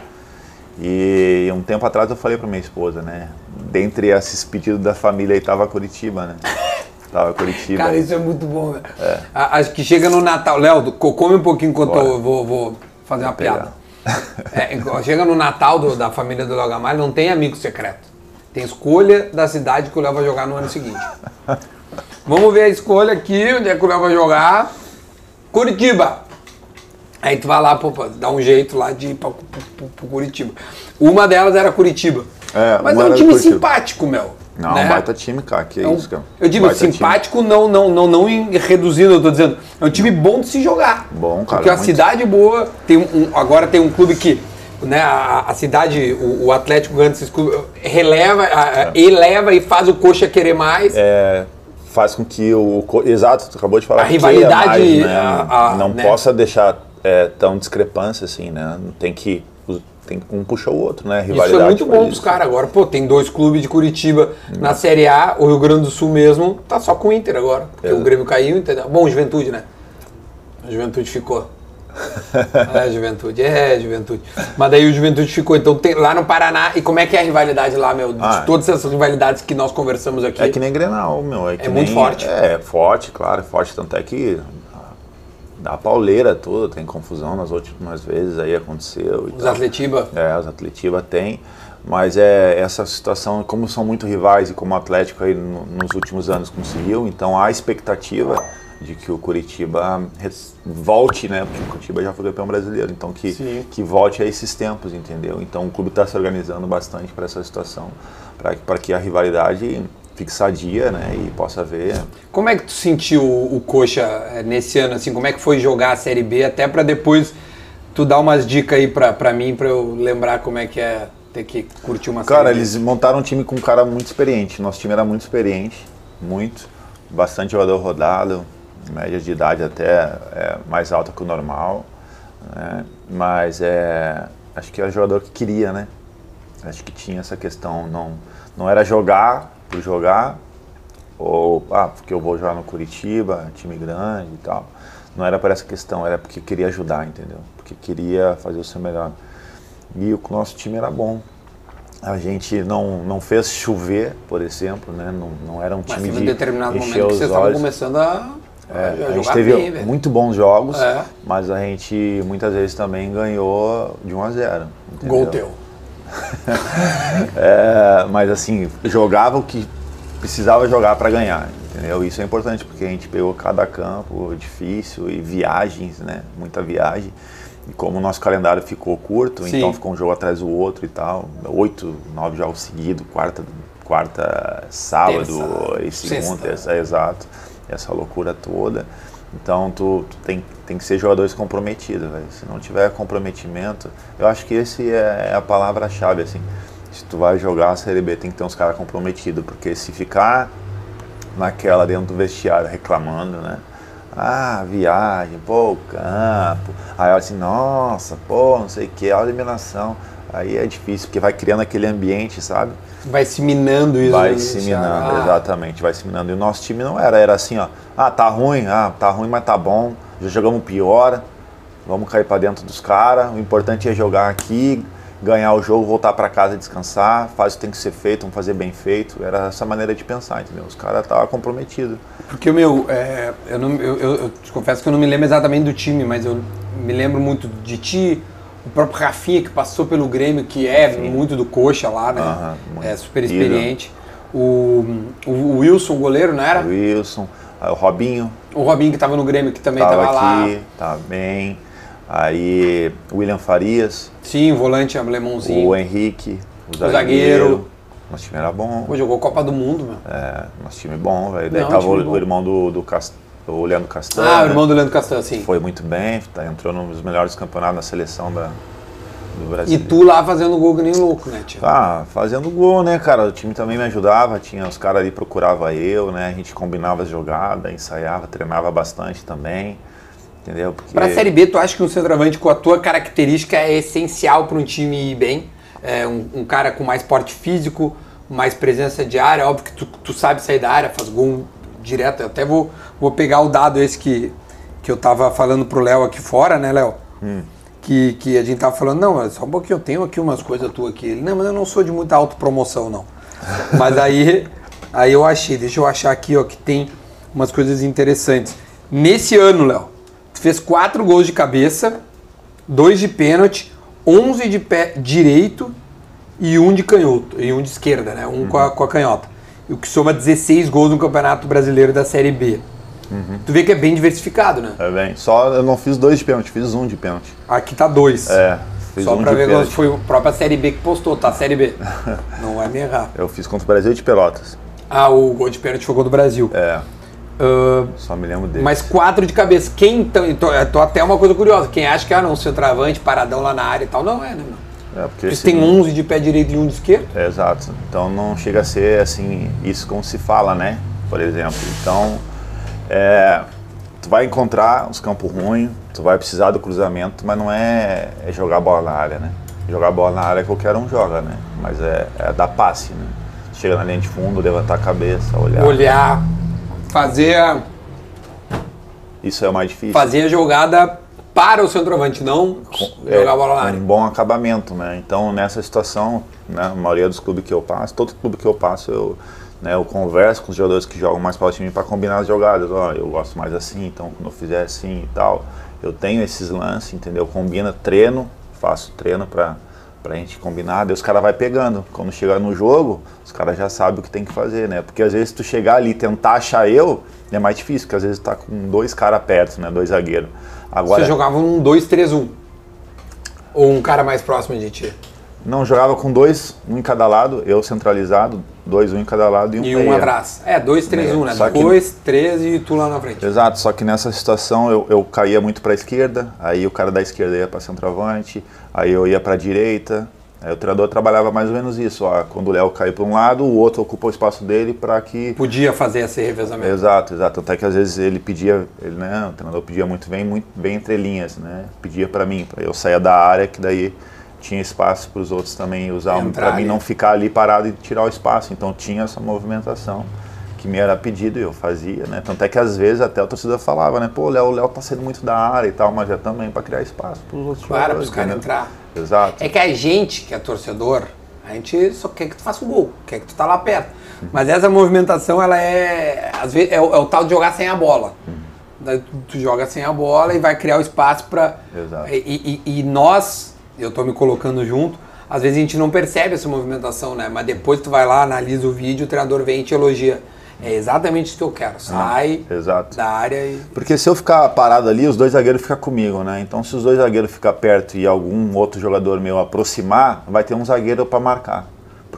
E um tempo atrás eu falei pra minha esposa, né? Dentre esses pedidos da família aí tava Curitiba, né? Tava Curitiba. Cara, isso é muito bom, velho. A- Acho que chega no Natal. Léo, co- come um pouquinho enquanto Bora. eu vou, vou fazer uma pegar. piada. É, chega no Natal do- da família do Léo Gamalho, não tem amigo secreto. Tem escolha da cidade que o Léo vai jogar no ano seguinte. Vamos ver a escolha aqui, onde é que o Léo vai jogar. Curitiba. Aí tu vai lá, pô, dá um jeito lá de ir pra, pro Curitiba. Uma delas era Curitiba. É, Mas é um time Curitiba. simpático, meu. Não, né? um baita time, cara. Que é É um- isso, cara. eu digo Baita time. simpático, não, não, não, não reduzindo, eu tô dizendo. É um time bom de se jogar. Bom, cara, Porque é uma muito. cidade boa, tem um, agora tem um clube que. Né, a, a cidade, o, o Atlético ganha esses clubes, releva, a- a- eleva e faz o coxa querer mais. É, faz com que o. Exato, tu acabou de falar. A rivalidade, mais, né? a- não né? possa deixar é, tão discrepância assim, né? Tem que. Tem, um puxa o outro, né? A Isso rivalidade é muito bom pros caras agora. Pô, tem dois clubes de Curitiba na Série A, o Rio Grande do Sul mesmo, tá só com o Inter agora. Porque o. Grêmio caiu, entendeu? Bom, Juventude, né? A Juventude ficou. É, Juventude, é, Juventude. Mas daí o Juventude ficou, então tem lá no Paraná. E como é que é a rivalidade lá, meu? De Ah, todas essas rivalidades que nós conversamos aqui. É que nem Grenal, meu. É, muito nem- forte. É, forte, claro, é forte. Tanto é que dá pauleira tudo, tem confusão nas últimas vezes aí aconteceu. Os tal. Atletiba. É, os Atletiba tem. Mas é essa situação, como são muito rivais e como o Atlético aí no- nos últimos anos conseguiu, então há expectativa de que o Curitiba volte, né? Porque o Curitiba já foi campeão brasileiro, então que, Sim. que volte a esses tempos, entendeu? Então o clube está se organizando bastante para essa situação, para que a rivalidade fique sadia, né? E possa haver. Como é que tu sentiu o, Coxa eh, nesse ano, assim? Como é que foi jogar a Série B? Até pra depois tu dar umas dicas aí pra mim, pra eu lembrar como é que é ter que curtir uma Cara, Série eles montaram um time com um cara muito experiente. Nosso time era muito experiente, muito. Bastante jogador rodado, média de idade até é, mais alta que o normal. né? Mas é, acho que era jogador que queria, né? Acho que tinha essa questão. Não, não era jogar por jogar, ou ah, porque eu vou jogar no Curitiba, time grande e tal. Não era por essa questão, era porque queria ajudar, entendeu? Porque queria fazer o seu melhor. E o nosso time era bom. A gente não, não fez chover, por exemplo, né? Não, não era um Mas time teve de um determinado momento que vocês estavam começando a, É, a gente teve bem, muito bons jogos, É. mas a gente muitas vezes também ganhou de 1 a 0. entendeu? Gol teu. É, mas assim, jogava o que precisava jogar para ganhar, entendeu? Isso é importante porque a gente pegou cada campo difícil e viagens, né? Muita viagem. E como o nosso calendário ficou curto, Sim. então ficou um jogo atrás do outro e tal, oito, nove jogos seguidos, quarta, quarta, sábado Terça, e segunda, terça, exato, essa loucura toda. Então tu, tu tem, tem que ser jogadores comprometidos, velho. Se não tiver comprometimento, eu acho que esse é, é a palavra-chave, assim. Se tu vai jogar a Série B, tem que ter uns caras comprometidos, porque se ficar naquela dentro do vestiário reclamando, né? Ah, viagem, pô, o campo. Aí olha assim, nossa, pô, não sei o que, a eliminação. Aí é difícil, porque vai criando aquele ambiente, sabe? Vai se minando isso. Vai se minando, Ah, exatamente, vai se minando. E o nosso time não era, era assim, ó, ah, tá ruim, ah, tá ruim, mas tá bom, já jogamos pior, vamos cair pra dentro dos caras, o importante é jogar aqui ganhar o jogo, voltar para casa e descansar, faz o que tem que ser feito, vamos fazer bem feito. Era essa maneira de pensar, entendeu? Os caras estavam comprometidos. Porque, meu, é, eu, não, eu, eu, eu te confesso que eu não me lembro exatamente do time, mas eu me lembro muito de ti, o próprio Rafinha que passou pelo Grêmio, que é muito do coxa lá, né? Muito. é super experiente. O, o, o Wilson, o goleiro, não era? Wilson, o Robinho O Robinho que tava no Grêmio, que também estava tava, lá. aqui, tá bem. Aí o William Farias, Sim, o volante alemãozinho. o Henrique, o zagueiro. zagueiro. Nosso time era bom. Pô, jogou Copa do Mundo, meu. É, nosso time bom, velho. Daí Não, tava o, bom. o irmão do, do Cast... o Leandro Castanho. Ah, o né? irmão do Leandro Castan, sim. Foi muito bem, tá, entrou nos melhores campeonatos da seleção da, do Brasil. E tu lá fazendo gol que nem louco, né, tio? Ah, fazendo gol, né, cara? O time também me ajudava, tinha os caras ali procurava eu, né? A gente combinava as jogadas, ensaiava, treinava bastante também. Entendeu? Porque Pra Série B, tu acha que um centroavante com a tua característica é essencial para um time ir bem? É um, um cara com mais porte físico, mais presença de área, óbvio que tu, tu sabe sair da área, faz gol direto. Eu até vou, vou pegar o dado esse que, que eu tava falando pro Léo aqui fora, né, Léo? Que, que a gente tava falando, não, só um pouquinho, eu tenho aqui umas coisas tuas aqui. Ele, não, mas eu não sou de muita autopromoção, não. mas aí, aí eu achei, deixa eu achar aqui, ó, que tem umas coisas interessantes. Nesse ano, Léo, tu fez quatro gols de cabeça, dois de pênalti, 11 de pé direito e um de canhoto, e um de esquerda, né? Um com, a, com a canhota. O que soma 16 gols no Campeonato Brasileiro da Série B. Tu vê que é bem diversificado, né? É bem. Só eu não fiz dois de pênalti, fiz um de pênalti. Aqui tá dois. É, fiz Só um pra ver pênalti. foi a própria Série B que postou, tá? Série B. Não vai me errar. Eu fiz contra o Brasil de Pelotas. Ah, o gol de pênalti foi gol do Brasil. É, Ah, só me lembro dele. mas quatro de cabeça. Quem então. tô até uma coisa curiosa. Quem acha que ah, não, centroavante, paradão lá na área e tal. Não é, né, meu? É, porque Eles esse- têm 11 de pé direito e um de esquerda. É, exato. Então não chega a ser assim, isso como se fala, né? Por exemplo. Então, é, tu vai encontrar os campos ruins, tu vai precisar do cruzamento, mas não é, é jogar bola na área, né? Jogar bola na área qualquer um joga, né? Mas é, é dar passe, né? Chega na linha de fundo, levantar a cabeça, olhar. Olhar, fazer a, Isso é o mais difícil. fazer a jogada para o centroavante, não É, jogar a bola na área. Um bom acabamento, né? Então, nessa situação, né, a maioria dos clubes que eu passo, todo clube que eu passo, eu, né, eu converso com os jogadores que jogam mais para o time para combinar as jogadas. Ó, eu gosto mais assim, então quando eu fizer assim e tal, eu tenho esses lances, entendeu? Combina, treino, faço treino para pra gente combinar, daí os caras vai pegando. Quando chegar no jogo, os caras já sabem o que tem que fazer, né? Porque às vezes tu chegar ali e tentar achar eu, é mais difícil, porque às vezes tá com dois caras perto, né? Dois zagueiros. Agora, Você jogava um 2-3-1. Ou um cara mais próximo de ti. Não, jogava com dois, um em cada lado, eu centralizado, dois, um em cada lado e um E um atrás. É, 2-3-1, né? Só que- 2, 3 e tu lá na frente. Exato, só que nessa situação eu, eu caía muito para a esquerda, aí o cara da esquerda ia para centroavante, aí eu ia para a direita. Aí o treinador trabalhava mais ou menos isso, ó, quando o Léo cai para um lado, o outro ocupa o espaço dele para que Podia fazer esse revezamento. Exato, exato. Até que às vezes ele pedia, ele, né, o treinador pedia muito bem, muito bem entre linhas, né? Pedia para mim, para eu sair da área, que daí tinha espaço para os outros também usar, para mim não ficar ali parado e tirar o espaço. Então tinha essa movimentação que me era pedido e eu fazia, né? Tanto é que às vezes até o torcedor falava, né? Pô, Léo, o Léo tá saindo muito da área e tal, mas é também para criar espaço para os outros Claro, para os caras entrar. Exato. É que a gente, que é torcedor, a gente só quer que tu faça o gol, quer que tu tá lá perto. Mas essa movimentação, ela é. Às vezes, é, o, é o tal de jogar sem a bola. Daí tu, tu joga sem a bola e vai criar o espaço pra. Exato. E, e- e nós, eu tô me colocando junto, às vezes a gente não percebe essa movimentação, né? Mas depois tu vai lá, analisa o vídeo, o treinador vem e te elogia. É exatamente isso que eu quero. Sai Exato. da área e. Porque se eu ficar parado ali, os dois zagueiros ficam comigo, né? Então, se os dois zagueiros ficar perto e algum outro jogador meu aproximar, vai ter um zagueiro para marcar.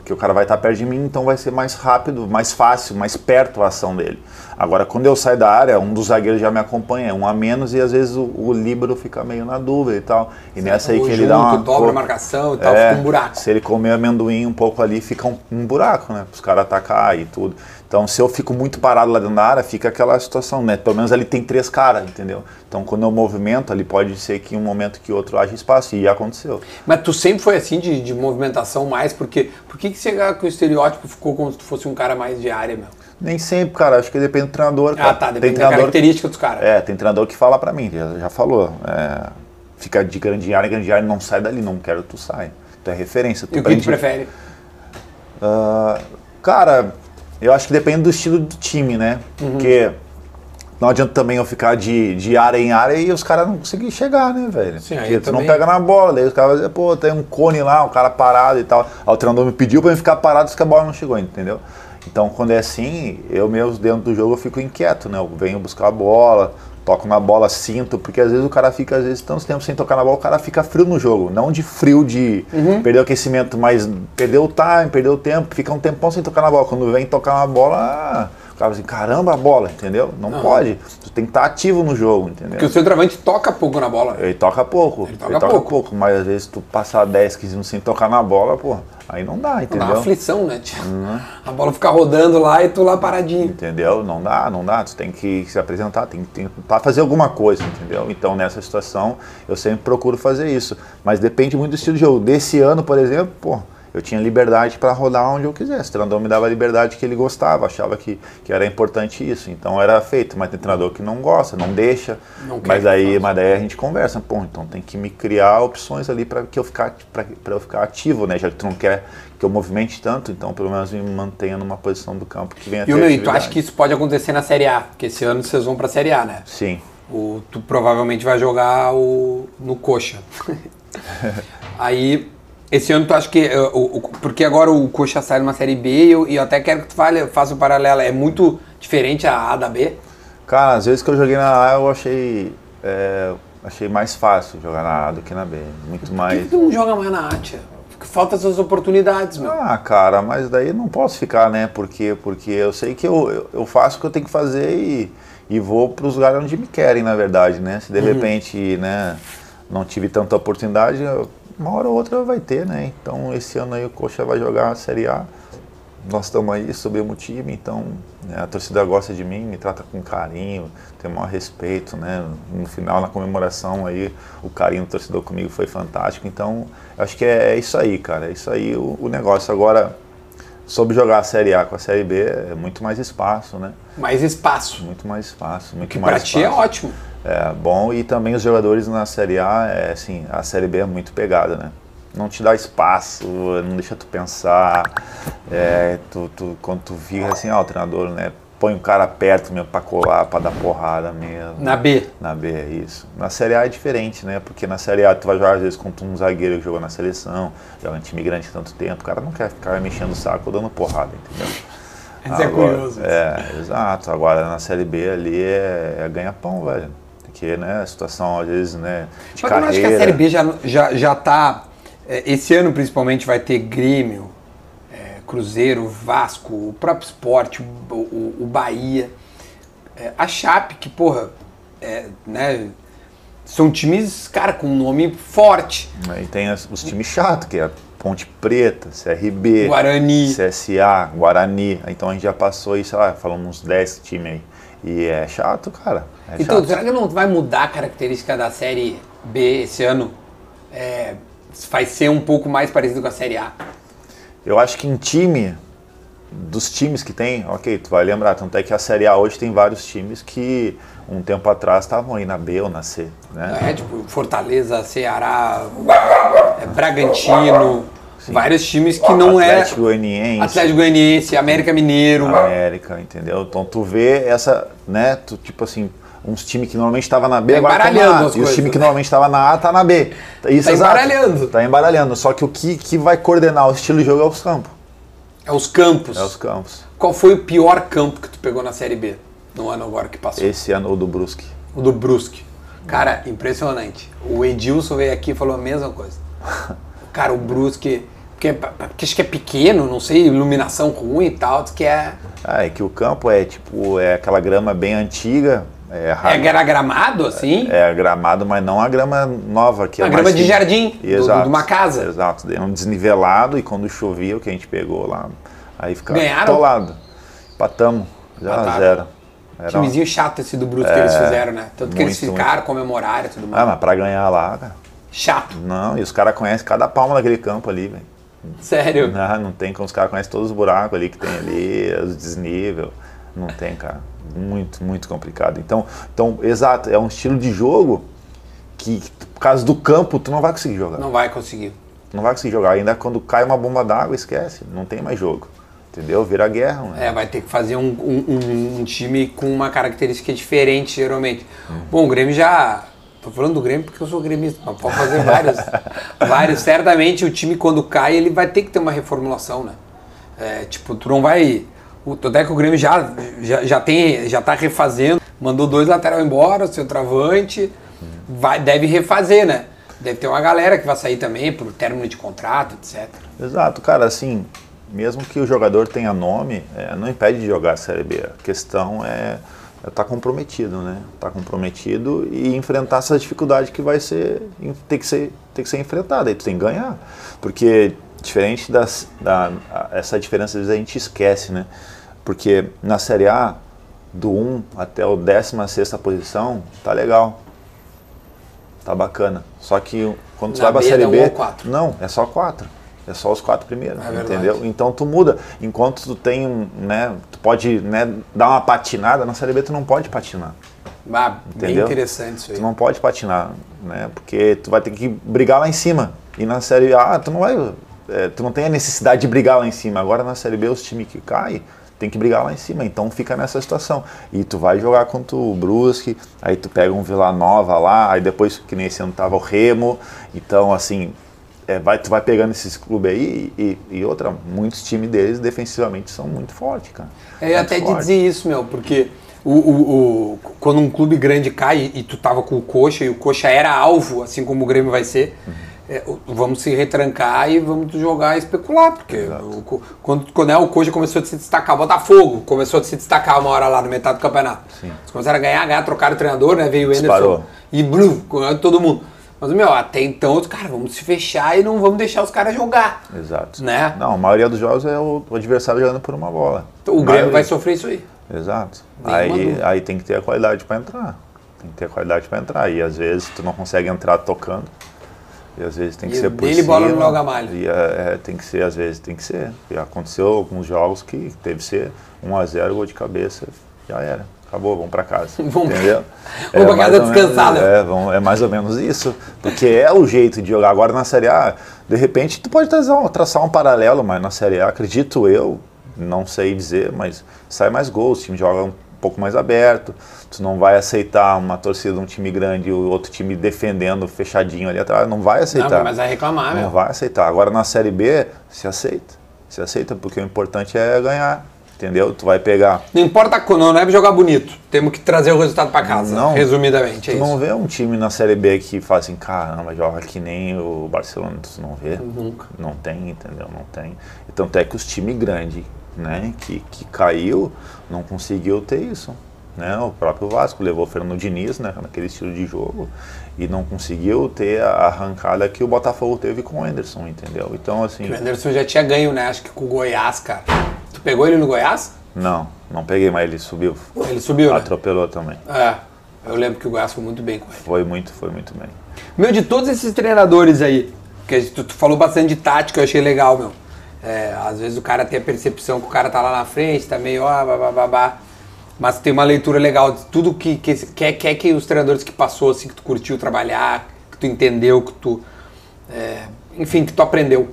Porque o cara vai estar perto de mim, então vai ser mais rápido, mais fácil, mais perto a ação dele. Agora, quando eu saio da área, um dos zagueiros já me acompanha, um a menos, e às vezes o, o líbero fica meio na dúvida e tal. E nessa aí que ele junto, dá uma. dobra a marcação e tal, É, fica um buraco. Se ele comer amendoim um pouco ali, fica um, um buraco, né? Para os caras atacar e tudo. Então, se eu fico muito parado lá dentro da área, fica aquela situação, né? Pelo menos ali tem três caras, entendeu? Então, quando eu movimento, ali pode ser que um momento que outro haja espaço. E aconteceu. Mas tu sempre foi assim de, de movimentação mais, porque por que, que você com o estereótipo ficou como se tu fosse um cara mais de área, meu? Nem sempre, cara. Acho que depende do treinador. Cara. Ah, tá, Tem depende da característica dos caras. É, tem treinador que fala pra mim, já, já falou. é, fica de grande área, grande área, não sai dali, não quero que tu saia. tu é referência. Tu E o que tu prefere? Ah, cara, eu acho que depende do estilo do time, né? Uhum. Porque não adianta também eu ficar de, de área em área e os caras não conseguirem chegar, né, velho? Sim, Porque tu também- não pega na bola, daí os caras vão dizer, pô, tem um cone lá, o cara parado e tal. Aí o treinador me pediu pra eu ficar parado se que a bola não chegou, entendeu? Então, quando é assim, eu mesmo dentro do jogo eu fico inquieto, né? Eu venho buscar a bola, toco na bola, sinto, porque às vezes o cara fica, às vezes, tanto tempo sem tocar na bola, o cara fica frio no jogo. Não de frio de Uhum. perder o aquecimento, mas perdeu o time, perdeu o tempo, fica um tempão sem tocar na bola. Quando vem tocar na bola, o cara assim, caramba a bola, entendeu? Não pode. Tu tem que estar ativo no jogo, entendeu? Porque o centroavante toca pouco na bola. Ele toca pouco. Ele toca pouco. mas às vezes tu passar 10, 15 minutos sem tocar na bola, pô, aí não dá, Dá entendeu? uma aflição, né? Uhum. A bola fica rodando lá e tu lá paradinho. Entendeu? Não dá, não dá. Tu tem que se apresentar, tem que tentar fazer alguma coisa, entendeu? Então nessa situação eu sempre procuro fazer isso. Mas depende muito do estilo de jogo. Desse ano, por exemplo, pô, eu tinha liberdade para rodar onde eu quisesse. O treinador me dava a liberdade que ele gostava, achava que, que era importante isso. Então era feito. Mas tem treinador que não gosta, não deixa. Não mas aí, mas daí a gente conversa, pô, então tem que me criar opções ali para que eu ficar para eu ficar ativo, né? Já que tu não quer que eu movimente tanto, então pelo menos me mantenha numa posição do campo que venha E o meu, e tu acha que isso pode acontecer na Série A? Porque esse ano vocês vão pra Série A, né? Sim. O, tu provavelmente vai jogar o, no Coxa. Aí, esse ano tu acha que. eh, o, o- porque agora o Coxa sai numa Série B e eu, eu até quero que tu fale, faça o paralelo. É muito diferente a A da B? Cara, às vezes que eu joguei na A eu achei, é, achei mais fácil jogar na A do que na B. Muito Por que mais. tu não joga mais na A, tia? Falta essas oportunidades, meu. Ah, cara, mas daí não posso ficar, né? Porque, porque eu sei que eu, eu, eu faço o que eu tenho que fazer e, e vou para os lugares onde me querem, na verdade, né? Se de repente, né, não tive tanta oportunidade, eu- uma hora ou outra vai ter, né? Então esse ano aí o Coxa vai jogar a Série A. Nós estamos aí, subimos o time, então né, a torcida gosta de mim, me trata com carinho, tem o maior respeito, né? No final, na comemoração aí, o carinho do torcedor comigo foi fantástico. Então, acho que é, é isso aí, cara. É isso aí o, o negócio. Agora, sobre jogar a Série A com a Série B, é muito mais espaço, né? Mais espaço. Muito mais espaço, muito Que mais pra ti é espaço. ótimo. É bom e também os jogadores na Série A, é, assim, a Série B é muito pegada, né? Não te dá espaço, não deixa tu pensar. É, tu, tu- quando tu vira assim, ó, o treinador, né? Põe o cara perto mesmo pra colar, pra dar porrada mesmo. Na B. Na B, é isso. Na Série A é diferente, né? Porque na Série A tu vai jogar às vezes contra um zagueiro que jogou na seleção, joga em time grande tanto tempo, o cara não quer ficar mexendo o saco dando porrada, entendeu? Isso é curioso. É, exato. Agora na Série B ali é, é ganha-pão, velho. Porque, né, a situação às vezes, né, de Mas tu não acha carreira... que a Série B já, já, já tá. é, Esse ano principalmente vai ter Grêmio, Cruzeiro, Vasco, o próprio esporte, o, o- o Bahia. É, a Chape, que, porra, é, né? São times, cara, com um nome forte. Aí tem as- os times chatos, que é Ponte Preta, CRB, Guarani. CSA, Guarani. Então a gente já passou sei lá, falamos uns 10 times aí. E é chato, cara. É Então, chato. será que não vai mudar a característica da Série B esse ano? É, vai ser um pouco mais parecido com a Série A. Eu acho que em time, dos times que tem, ok, tu vai lembrar, tanto é que a Série A hoje tem vários times que um tempo atrás estavam aí na B ou na C, né? É, tipo, Fortaleza, Ceará, é, Bragantino, vários times que não Atlético é Goianiense, Atlético Goianiense, América Mineiro. América, entendeu? Então tu vê essa, né, tu, tipo assim, uns times que normalmente estavam na B, Tá agora estão embaralhando na A. E os times que né? normalmente estavam na A, tá na B. Isso, Tá exato. embaralhando. Tá embaralhando. Só que o que, que vai coordenar o estilo de jogo é os campos. É os campos. É os campos. Qual foi o pior campo que tu pegou na Série B no ano agora que passou? Esse ano o do Brusque. O do Brusque. Cara, impressionante. O Edilson veio aqui e falou a mesma coisa. Cara, o Brusque. Porque, porque acho que é pequeno, não sei, iluminação ruim e tal, que é. Ah, é que o campo é tipo, é aquela grama bem antiga. É, É, rara- era gramado, assim? é gramado, mas não a grama nova. Que é A grama de jardim, do- Exato, de uma casa. Exato, é um desnivelado e quando chovia, o que a gente pegou lá, aí ficava Ganharam? atolado. Patamos, 0 a Empataram. 0 Era- Timezinho chato esse do Brusque que eles fizeram, né? Tanto que eles É, muito, ficaram, comemoraram e tudo mais. Ah, mas pra ganhar lá, cara, Chato. não, e os caras conhecem cada palma daquele campo ali, velho. Sério. Não, não tem como os caras conhecem todos os buracos ali que tem ali, os desnível. Não tem, cara. Muito, muito complicado. Então, então, exato, é um estilo de jogo que, por causa do campo, tu não vai conseguir jogar. Não vai conseguir. não vai conseguir jogar. Ainda quando cai uma bomba d'água, esquece, não tem mais jogo. Entendeu? Vira guerra, mano. É, vai ter que fazer um, um- um- time com uma característica diferente, geralmente. Bom, o Grêmio já. Tô falando do Grêmio porque eu sou gremista, mas pode fazer vários. vários. Certamente o time, quando cai, ele vai ter que ter uma reformulação, né? É, tipo, tu não vai. O, até que o Grêmio já, já, já, tem, já tá refazendo, mandou dois lateral embora, seu travante, vai, deve refazer, né? Deve ter uma galera que vai sair também por término de contrato, etc. Exato, cara, assim, mesmo que o jogador tenha nome, é, não impede de jogar a Série B. A questão é estar comprometido, né? Estar comprometido e enfrentar essa dificuldade que vai ser, tem que ser, tem que ser enfrentada, aí tu tem que ganhar. Porque diferente das, da, essa diferença, às vezes a gente esquece, né? Porque na Série A, do 1 até o 16ª posição, tá legal. Tá bacana. Só que quando tu vai pra Série um B, quatro. não, é só quatro. É só os quatro primeiros, É verdade. entendeu? Então tu muda. Enquanto tu tem, um, né, tu pode, né, dar uma patinada, na Série B tu não pode patinar. Ah, bem Entendeu? interessante isso aí. Tu não pode patinar, né? Porque tu vai ter que brigar lá em cima. E na Série A tu não vai, é, tu não tem a necessidade de brigar lá em cima. Agora na Série B os times que caem tem que brigar lá em cima. Então fica nessa situação. E tu vai jogar contra o Brusque, aí tu pega um Vila Nova lá, aí depois que nem esse ano tava o Remo. Então assim, é, vai, tu vai pegando esses clubes aí e, e outra, muitos times deles defensivamente são muito fortes, cara. Ia Muito até te forte. dizer isso, meu, porque o, o- o- quando um clube grande cai e tu tava com o Coxa e o Coxa era alvo, assim como o Grêmio vai ser, é, vamos se retrancar e vamos jogar e especular, porque o quando, quando é, o Coxa começou a se destacar, o Botafogo começou a se destacar uma hora lá no metade do campeonato. Eles começaram a ganhar, ganhar, trocaram o treinador, né? Veio o Anderson Disparou. e ganhou todo mundo. Mas, meu, até então, os caras, vamos se fechar e não vamos deixar os caras jogar. Exato. Né? Não, a maioria dos jogos é o, adversário jogando por uma bola. O Grêmio vai sofrer isso aí. Exato. Aí, aí tem que ter a qualidade para entrar. Tem que ter a qualidade para entrar. E às vezes tu não consegue entrar tocando. E às vezes tem que E ser por dele cima. bola no Léo Gamalho. E é, é, tem que ser, às vezes tem que ser. E aconteceu alguns jogos que teve que ser 1x0, gol de cabeça, já era. Acabou, vamos para casa. Vamos entendeu? vamos pra mais casa ou menos- descansada. é, vamos- é mais ou menos isso. Porque é o jeito de jogar. Agora na Série A, de repente tu pode traçar um, traçar um paralelo, mas na Série A, acredito eu, não sei dizer, mas sai mais gols, o time joga um pouco mais aberto, tu não vai aceitar uma torcida de um time grande e o outro time defendendo fechadinho ali atrás, não vai aceitar. Não, mas vai reclamar, Não meu. vai aceitar. Agora na Série B, se aceita. Se aceita, porque o importante é ganhar, entendeu? Tu vai pegar... Não importa quando, não é jogar bonito. Temos que trazer o resultado pra casa. Não. Resumidamente, é Tu isso. não vê um time na Série B que fala assim, caramba, joga que nem o Barcelona, tu não vê. Nunca. Não tem, entendeu? Não tem. Tanto é que os times grandes, né, que, que caiu, não conseguiu ter isso. Né? O próprio Vasco levou o Fernando Diniz, né, naquele estilo de jogo, e não conseguiu ter a arrancada que o Botafogo teve com o Anderson, entendeu? Então, assim, O Anderson já tinha ganho, né? Acho que com o Goiás, cara. Tu pegou ele no Goiás? não, não peguei, mas ele subiu. Ele subiu, né? Atropelou também. É. Eu lembro que o Goiás foi muito bem com ele. Foi muito, foi muito bem. Meu, de todos esses treinadores aí, que tu, tu falou bastante de tática, eu achei legal, meu. É, às vezes o cara tem a percepção que o cara tá lá na frente, tá meio, ó, babá, mas tem uma leitura legal de tudo que, que quer, quer que os treinadores que passou, assim, que tu curtiu trabalhar, que tu entendeu, que tu. é, enfim, que tu aprendeu.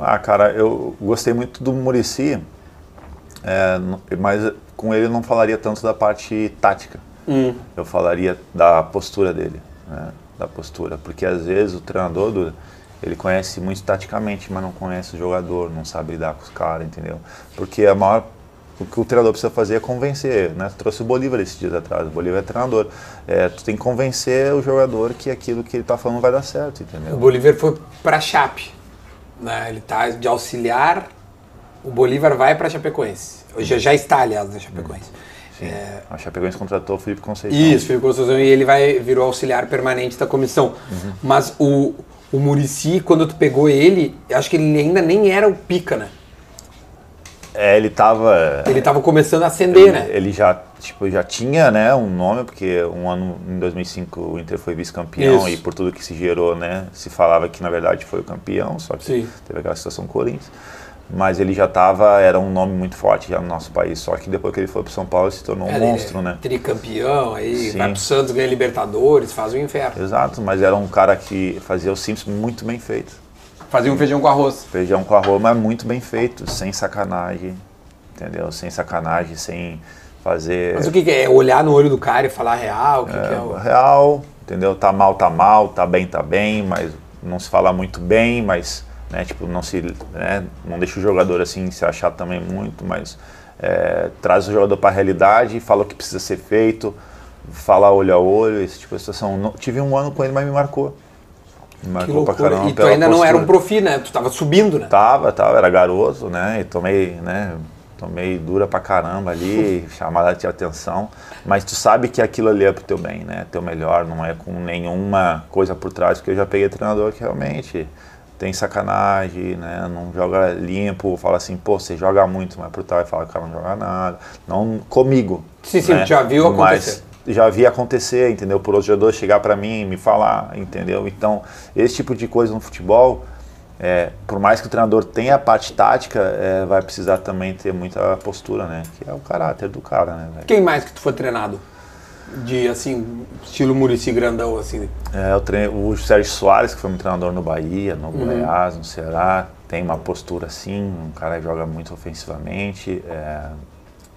Ah, cara, eu gostei muito do Murici, mas com ele eu não falaria tanto da parte tática. Eu falaria da postura dele, né? Da postura, porque às vezes o treinador do, ele conhece muito taticamente, mas não conhece o jogador, não sabe lidar com os caras, entendeu? Porque a maior o que o treinador precisa fazer é convencer, né? Trouxe o Bolívar esses dias atrás, o Bolívar é treinador. É, tu tem que convencer o jogador que aquilo que ele tá falando vai dar certo, entendeu? O Bolívar foi pra Chape. Né? Ele tá de auxiliar. O Bolívar vai pra Chapecoense. Já, já está, aliás, na Chapecoense. Sim. A Chapecoense contratou o Felipe Conceição. Isso, Felipe Conceição, e ele vai virou auxiliar permanente da comissão. Mas o, o Murici, quando tu pegou ele, acho que ele ainda nem era o pica, né? É, ele tava. Ele tava começando a acender, né? Ele já, tipo, já tinha, né, um nome, porque um ano, em 2005, o Inter foi vice-campeão e por tudo que se gerou, né, se falava que na verdade foi o campeão, só que Sim. teve aquela situação com o Corinthians. Mas ele já estava, era um nome muito forte já no nosso país. Só que depois que ele foi para São Paulo, ele se tornou um É, monstro, é né? Tricampeão, aí Sim. vai pro Santos, ganha Libertadores, faz o inferno. Exato, mas era um cara que fazia o simples muito bem feito. Fazia um feijão com arroz. Feijão com arroz, mas muito bem feito, sem sacanagem, entendeu? Sem sacanagem, sem fazer Mas o que, que é? Olhar no olho do cara e falar real? O que, que é? é, o- real, entendeu? Tá mal, tá mal, tá bem, tá bem, mas não se fala muito bem, mas, né, tipo, não se, né, não deixa o jogador assim se achar também muito, mas é, traz o jogador para a realidade, fala o que precisa ser feito, fala olho a olho, esse tipo de situação. Não- tive um ano com ele, mas me marcou. Me marcou pra caramba. E tu ainda não era um postura. profi, né? Tu tava subindo, né? Tava, tava, era garoto, né? E tomei, né? Tomei dura pra caramba ali, chamada de atenção. Mas tu sabe que aquilo ali é pro teu bem, né? Teu melhor, não é com nenhuma coisa por trás, porque eu já peguei treinador que realmente tem sacanagem, né? Não joga limpo, fala assim, pô, você joga muito, mas por trás fala que o cara não joga nada. Não comigo. Sim, sim, né? já viu acontecer. Mas já vi acontecer, entendeu? Por outro jogador chegar pra mim e me falar, entendeu? Então, esse tipo de coisa no futebol, é, por mais que o treinador tenha a parte tática, é, vai precisar também ter muita postura, né? Que é o caráter do cara, né? Quem mais que tu foi treinado? De, assim, estilo Murici grandão, assim. É, eu treino, o Sérgio Soares, que foi meu treinador no Bahia, no Uhum. Goiás, no Ceará, tem uma postura assim, um cara que joga muito ofensivamente, é,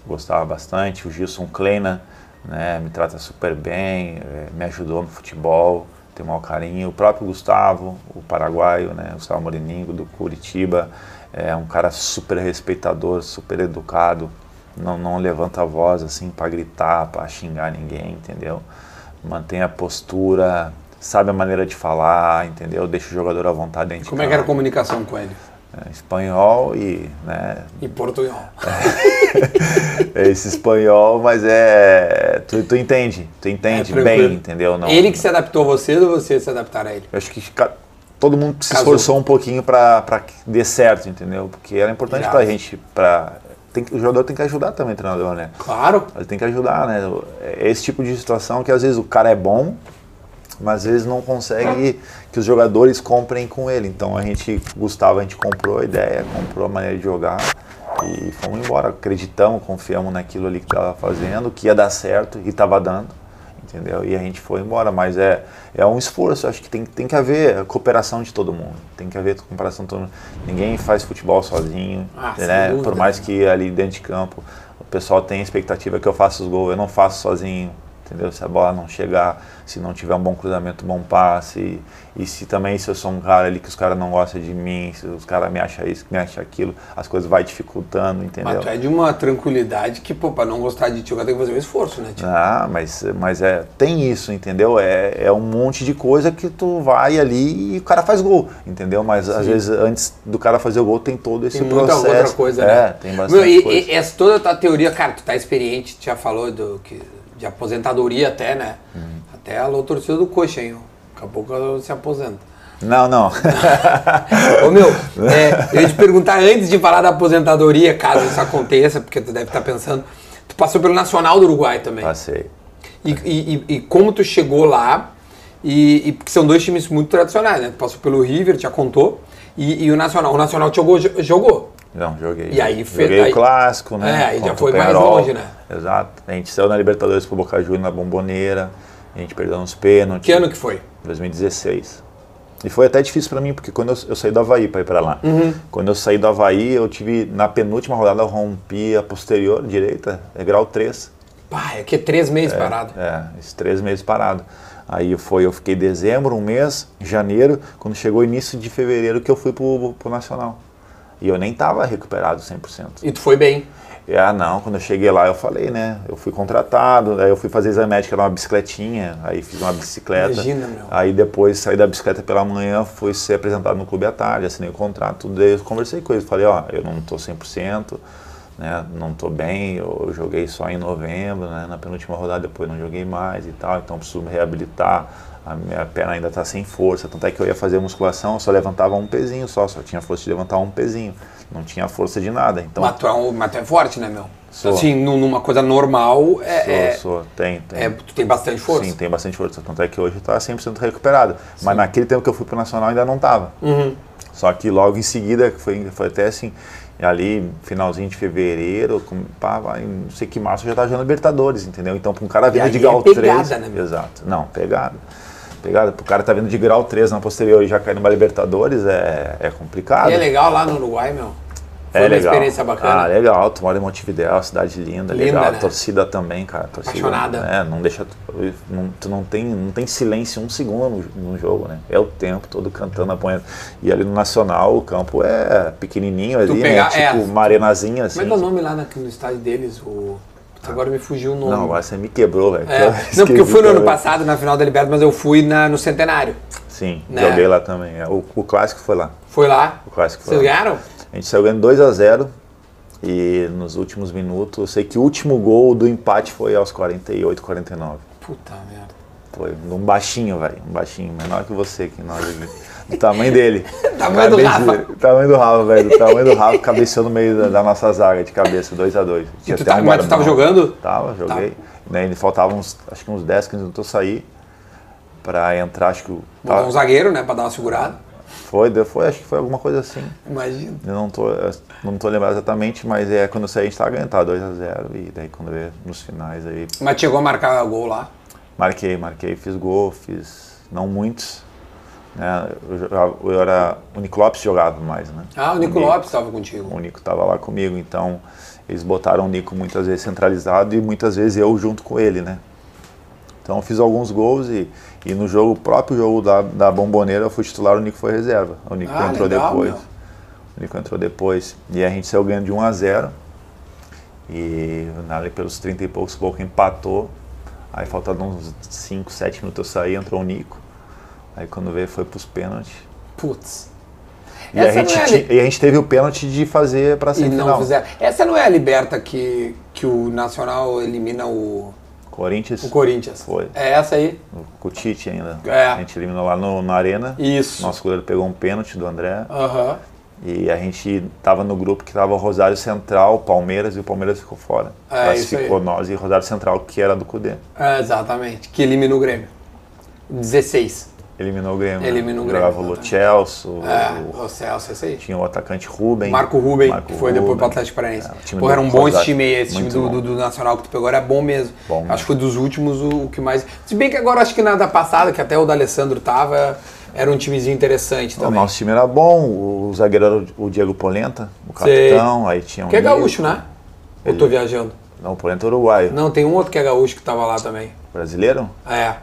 gostava bastante. O Gilson Kleina, né, me trata super bem, é, me ajudou no futebol, tem um maior carinho. O próprio Gustavo, o paraguaio, né, Gustavo Moriningo, do Curitiba, é um cara super respeitador, super educado, não, não levanta a voz assim para gritar, para xingar ninguém, entendeu? Mantém a postura, sabe a maneira de falar, entendeu? Deixa o jogador à vontade dentro de Como é que era a comunicação com ele? É, espanhol e, né, Em portunhol. esse espanhol, mas é, tu, tu entende, tu entende É, bem, entendeu? Não, Ele que se adaptou a você ou você se adaptar a ele? Eu acho que todo mundo se Casou. esforçou um pouquinho para que dê certo, entendeu? Porque era importante Irado. pra gente, pra, tem, que- o jogador tem que ajudar também o treinador, né? Claro. Ele tem que ajudar, né? É esse tipo de situação que às vezes o cara é bom, mas às vezes não consegue que os jogadores comprem com ele. Então a gente, Gustavo, a gente comprou a ideia, comprou a maneira de jogar e fomos embora. Acreditamos, confiamos naquilo ali que estava fazendo, que ia dar certo e estava dando, entendeu? E a gente foi embora. Mas é, é um esforço, acho que tem, tem que haver cooperação de todo mundo. Tem que haver cooperação de todo mundo. Ninguém faz futebol sozinho, Ah, né? Por mais que ali dentro de campo o pessoal tem a expectativa que eu faça os gols, eu não faço sozinho, entendeu? Se a bola não chegar, se não tiver um bom cruzamento, bom passe, e, se também se eu sou um cara ali que os caras não gostam de mim, se os caras me acham isso, me acham aquilo, as coisas vai dificultando, entendeu? Mas tu é de uma tranquilidade que, pô, pra não gostar de ti, eu tenho que fazer um esforço, né, tio? Ah, mas, mas é, tem isso, entendeu? É, é um monte de coisa que tu vai ali e o cara faz gol, entendeu? Mas às vezes antes do cara fazer o gol tem todo esse Tem muita processo. outra coisa, é, né? tem bastante Meu, e, coisa. e essa toda a tua teoria, cara, tu tá experiente, tu já falou do, que, de aposentadoria até, né? Uhum. Até a alô torcida do coxa, hein? Daqui a pouco se aposenta. Não, não. Ô meu, é, eu ia te perguntar antes de falar da aposentadoria, caso isso aconteça, porque tu deve estar pensando. Tu passou pelo Nacional do Uruguai também. Passei. E, e- e- como tu chegou lá, e, e porque são dois times muito tradicionais, né? Tu passou pelo River, já contou, e, e o Nacional. O Nacional te jogou, jogou. Não, joguei. E aí fez- joguei aí- o clássico, né? É, aí já o foi mais longe, né? Exato. A gente saiu na Libertadores pro Boca Juniors na Bomboneira, a gente perdeu nos pênaltis. Que ano que foi? 2016. E foi até difícil pra mim, porque quando eu, eu saí do Havaí pra ir pra lá. Uhum. Quando eu saí do Havaí, eu tive, na penúltima rodada, eu rompi a posterior direita, é grau 3. Pá, é que é três meses parado. É, esses três meses parado. Aí foi, eu fiquei dezembro, um mês, janeiro, quando chegou início de fevereiro que eu fui pro, pro Nacional. E eu nem tava recuperado 100%. E tu foi bem. Ah, não, quando eu cheguei lá eu falei, né? Eu fui contratado, aí eu fui fazer exame médico, era uma bicicletinha, aí fiz uma bicicleta. Imagina, meu. Aí depois saí da bicicleta pela manhã, fui ser apresentado no clube à tarde, assinei o contrato. Daí eu conversei com eles, falei, ó, eu não tô 100%, né? Não tô bem, eu joguei só em novembro, né? Na penúltima rodada depois não joguei mais e tal, então preciso me reabilitar. A minha perna ainda tá sem força, tanto é que eu ia fazer musculação, eu só levantava um pezinho só, só tinha força de levantar um pezinho. Não tinha força de nada. Então, Mas tu é, um, mas tu é forte, né, meu? Sou. Assim, nu- numa coisa normal, é, Sou, é, sou, tem, tem. é- tu tem bastante força. Sim, tem bastante força. Tanto é que hoje está 100% recuperado. Mas naquele tempo que eu fui pro Nacional ainda não estava. Uhum. Só que logo em seguida, foi, foi até assim, ali, finalzinho de fevereiro, com, pá, vai, não sei que março, eu já tava jogando Libertadores, entendeu? Então, pra um cara vindo de é grau pegada, 3. né, meu? Exato. Não, pegada. Pegada. Pro cara tá vindo de grau 3 na posterior e já cair numa Libertadores é, é complicado. E é legal lá no Uruguai, meu. Foi É uma legal. experiência bacana. Ah, legal. Tu mora em Montevidéu, cidade linda, Linda, legal. né? Torcida também, cara. Torcida, Apaixonada. É, não deixa. Tu não, tu não tem, não tem silêncio um segundo no, no jogo, né? É o tempo todo cantando, apanhando. E ali no Nacional o campo é pequenininho ali, pegar- né? Tipo é. uma arenazinha assim. Como é que é o nome lá na- no estádio deles? O... Agora me fugiu o nome. Não, agora você me quebrou, velho. É. Não, porque eu fui no ano passado na final da Libertadores, mas eu fui na, no Centenário. Sim, Né? joguei lá também. É, O, o clássico foi lá. Foi lá. O clássico foi Vocês lá. ganharam? A gente saiu ganhando 2 a 0 e nos últimos minutos, eu sei que o último gol do empate foi aos 48, 49. Puta merda. Foi um baixinho, velho. Um baixinho, menor que você, que nós aqui. Do tamanho dele. Tamanho do Rafa. Tamanho do Rafa, velho. Do tamanho do Rafa, cabeceou no meio da, da nossa zaga de cabeça, 2x2. E tu tá- mas tu tava jogando? Tava, joguei. Né, ele faltava uns, acho que uns 10, 15 minutos eu sair pra entrar, acho que o. Botar um zagueiro, né? Pra dar uma segurada. Foi, deu- foi, acho que foi alguma coisa assim. Imagina. Eu não tô, eu não tô lembrado exatamente, mas é quando eu saí a gente tava ganhando, tava 2x0. E daí quando veio nos finais aí. Mas chegou a marcar gol lá. Marquei, marquei, fiz gol, fiz não muitos. Né? Eu, jogava- eu era. O Nico Lopes jogava mais, né? Ah, o Nico Lopes estava contigo. O Nico estava lá comigo, então eles botaram o Nico muitas vezes centralizado e muitas vezes eu junto com ele, né? Então eu fiz alguns gols e, e no jogo, o próprio jogo da, da Bomboneira, eu fui titular, o Nico foi reserva. O Nico Ah, entrou legal, depois. meu. O Nico entrou depois. E a gente saiu ganhando de 1 a 0 E ali pelos 30 e poucos, pouco empatou. Aí faltando uns 5, 7 minutos eu saí, entrou o Nico. Aí quando veio foi pros pênaltis. Putz. E a, gente, é a e a gente teve o pênalti de fazer pra E semifinal. não fizeram. Essa não é a liberta que, que o Nacional elimina o, Corinthians. o Corinthians. Foi. É essa aí? Com o Tite ainda. É. A gente eliminou lá no, na Arena. Isso. Nosso goleiro pegou um pênalti do André. Aham. E a gente tava no grupo que tava Rosário Central, Palmeiras, e o Palmeiras ficou fora. É, isso Classificou nós e Rosário Central, que era do Cudê. É, exatamente. Que elimina o Grêmio. 16. Eliminou o Grêmio. né? Eliminou o Grêmio, Jogava o. Celso, É, o- o Celso, esse aí. tinha o atacante Rubem. Marco Ruben, Marco que foi depois Ruben. pro Atlético Paranaense. É, o Pô, era um bom esse time aí, esse time do, do, do Nacional que tu pegou era bom mesmo. Bom acho que foi dos últimos o, o que mais. Se bem que agora acho que na da passada, que até o D'Alessandro tava, era um timezinho interessante O também. nosso time era bom, o zagueiro era o Diego Polenta, o Sei. capitão, aí tinha um. Que é gaúcho, né? Ou tô viajando? Não, o Polenta é uruguaio. Não, tem um outro que é gaúcho que tava lá também. Brasileiro? É.